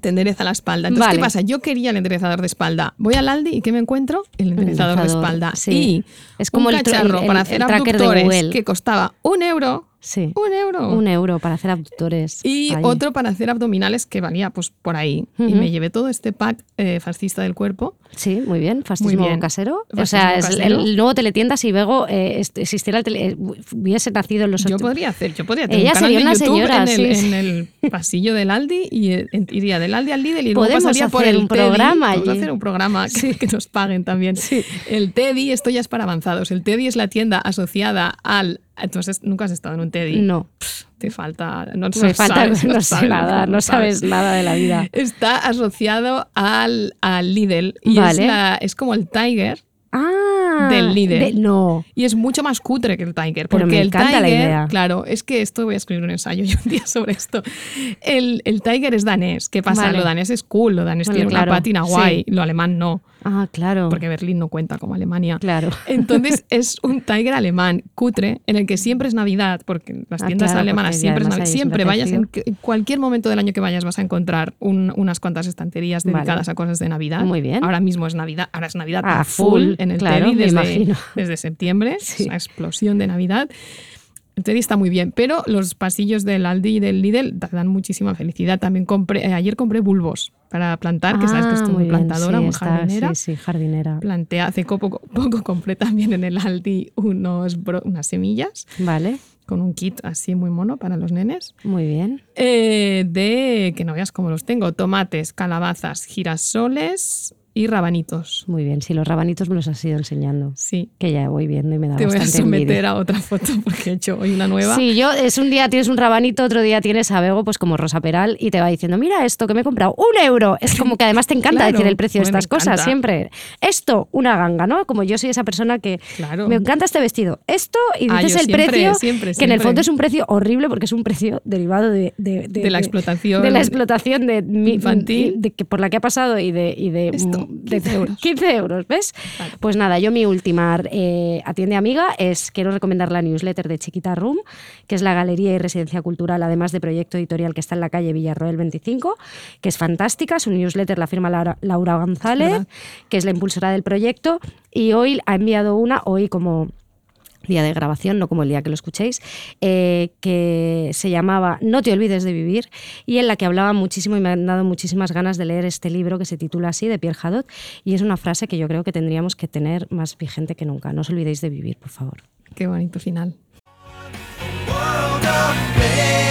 te endereza la espalda. Entonces, Vale. ¿qué pasa? Yo quería el enderezador de espalda. Voy al Aldi y ¿qué me encuentro? El enderezador, de enderezador, espalda. sí. Y Es como un el cacharro el- para el- hacer tracker de abductores Google. que costaba un euro. Sí. Un euro. Un euro para hacer abductores. Y otro para hacer abdominales que valía pues por ahí. Y me llevé todo este pack eh, fascista del cuerpo. Sí, muy bien. Fascismo bien. casero. o sea, casero. el nuevo teletienda si Bego eh, existiera el tele- eh, hubiese nacido en los Yo podría hacer, yo podría tener Ella un canal sería de una YouTube señora, en, el, sí, sí. en el pasillo del Aldi y eh, iría del Aldi al Lidl y luego Podemos pasaría por hacer el un Teddy. programa allí. hacer un programa que, <laughs> que nos paguen también. El Teddy, esto ya es para avanzados. El Teddy es la tienda asociada al... Entonces, ¿nunca has estado en un Teddy? No. Te falta... No, Me falta, sabes, no, sé sabes, nada, no sabes nada de la vida. <laughs> Está asociado al, al Lidl y es, Vale. la- es como el Tiger Ah, del Lidl. de- no. Y es mucho más cutre que el Tiger. Pero Porque me el encanta la Tiger, idea. claro, es que esto voy a escribir un ensayo yo un día sobre esto. El, el Tiger es danés. ¿Qué pasa? Vale. Lo danés es cool, lo danés tiene claro, una pátina sí. guay, lo alemán no. Ah, claro. Porque Berlín no cuenta como Alemania. Claro. <laughs> Entonces es un Tiger alemán cutre en el que siempre es Navidad, porque las Ah, tiendas claro, alemanas siempre es Navidad. Siempre vayas en, cualquier momento del año que vayas vas a encontrar un- unas cuantas estanterías Vale. dedicadas a cosas de Navidad. Muy bien. Ahora mismo es Navidad, ahora es Navidad Ah, a full en el claro, desde, imagino. <laughs> desde septiembre, es una explosión de Navidad. Teddy está muy bien, pero los pasillos del Aldi y del Lidl da- dan muchísima felicidad. También compré, eh, ayer compré bulbos para plantar, que sabes que Ah, estoy muy muy bien, plantadora, sí, muy está- jardinera. Sí, sí, jardinera. Plantea, hace poco, poco compré también en el Aldi unos, bro- unas semillas Vale, con un kit así muy mono para los nenes. muy bien. Eh, de, que no veas cómo los tengo, tomates, calabazas, girasoles y rabanitos. Muy bien, sí, los rabanitos me los has ido enseñando. Sí. Que ya voy viendo y me da Te voy a someter envidia. a otra foto porque he hecho hoy una nueva. Sí, yo es un día tienes un rabanito, otro día tienes a Bego, pues como Rosa Peral, y te va diciendo, mira esto que me he comprado, un euro. Es como que además te <laughs> encanta Claro, decir el precio de estas cosas siempre. Esto, una ganga, ¿no? Como yo soy esa persona que Claro. me encanta este vestido. Esto, y Ah, dices el siempre, precio, siempre, que en el fondo es un precio horrible porque es un precio derivado de, de, De la explotación. De la explotación de mi- infantil. de que por la que ha pasado y de, y de, Esto, de 15 euros. 15 euros, ¿ves? Pues nada, yo mi última eh, atiende amiga es, quiero recomendar la newsletter de Chiquita Room, que es la galería y residencia cultural, además de proyecto editorial que está en la calle Villarroel 25, que es fantástica. Su newsletter la firma Laura, Laura González, verdad. que es la impulsora del proyecto, y hoy ha enviado una, hoy como día de grabación, no como el día que lo escuchéis, eh, que se llamaba No te olvides de vivir y en la que hablaba muchísimo y me han dado muchísimas ganas de leer este libro que se titula así, de Pierre Hadot, y es una frase que yo creo que tendríamos que tener más vigente que nunca. No os olvidéis de vivir, por favor. Qué bonito final. world of pain.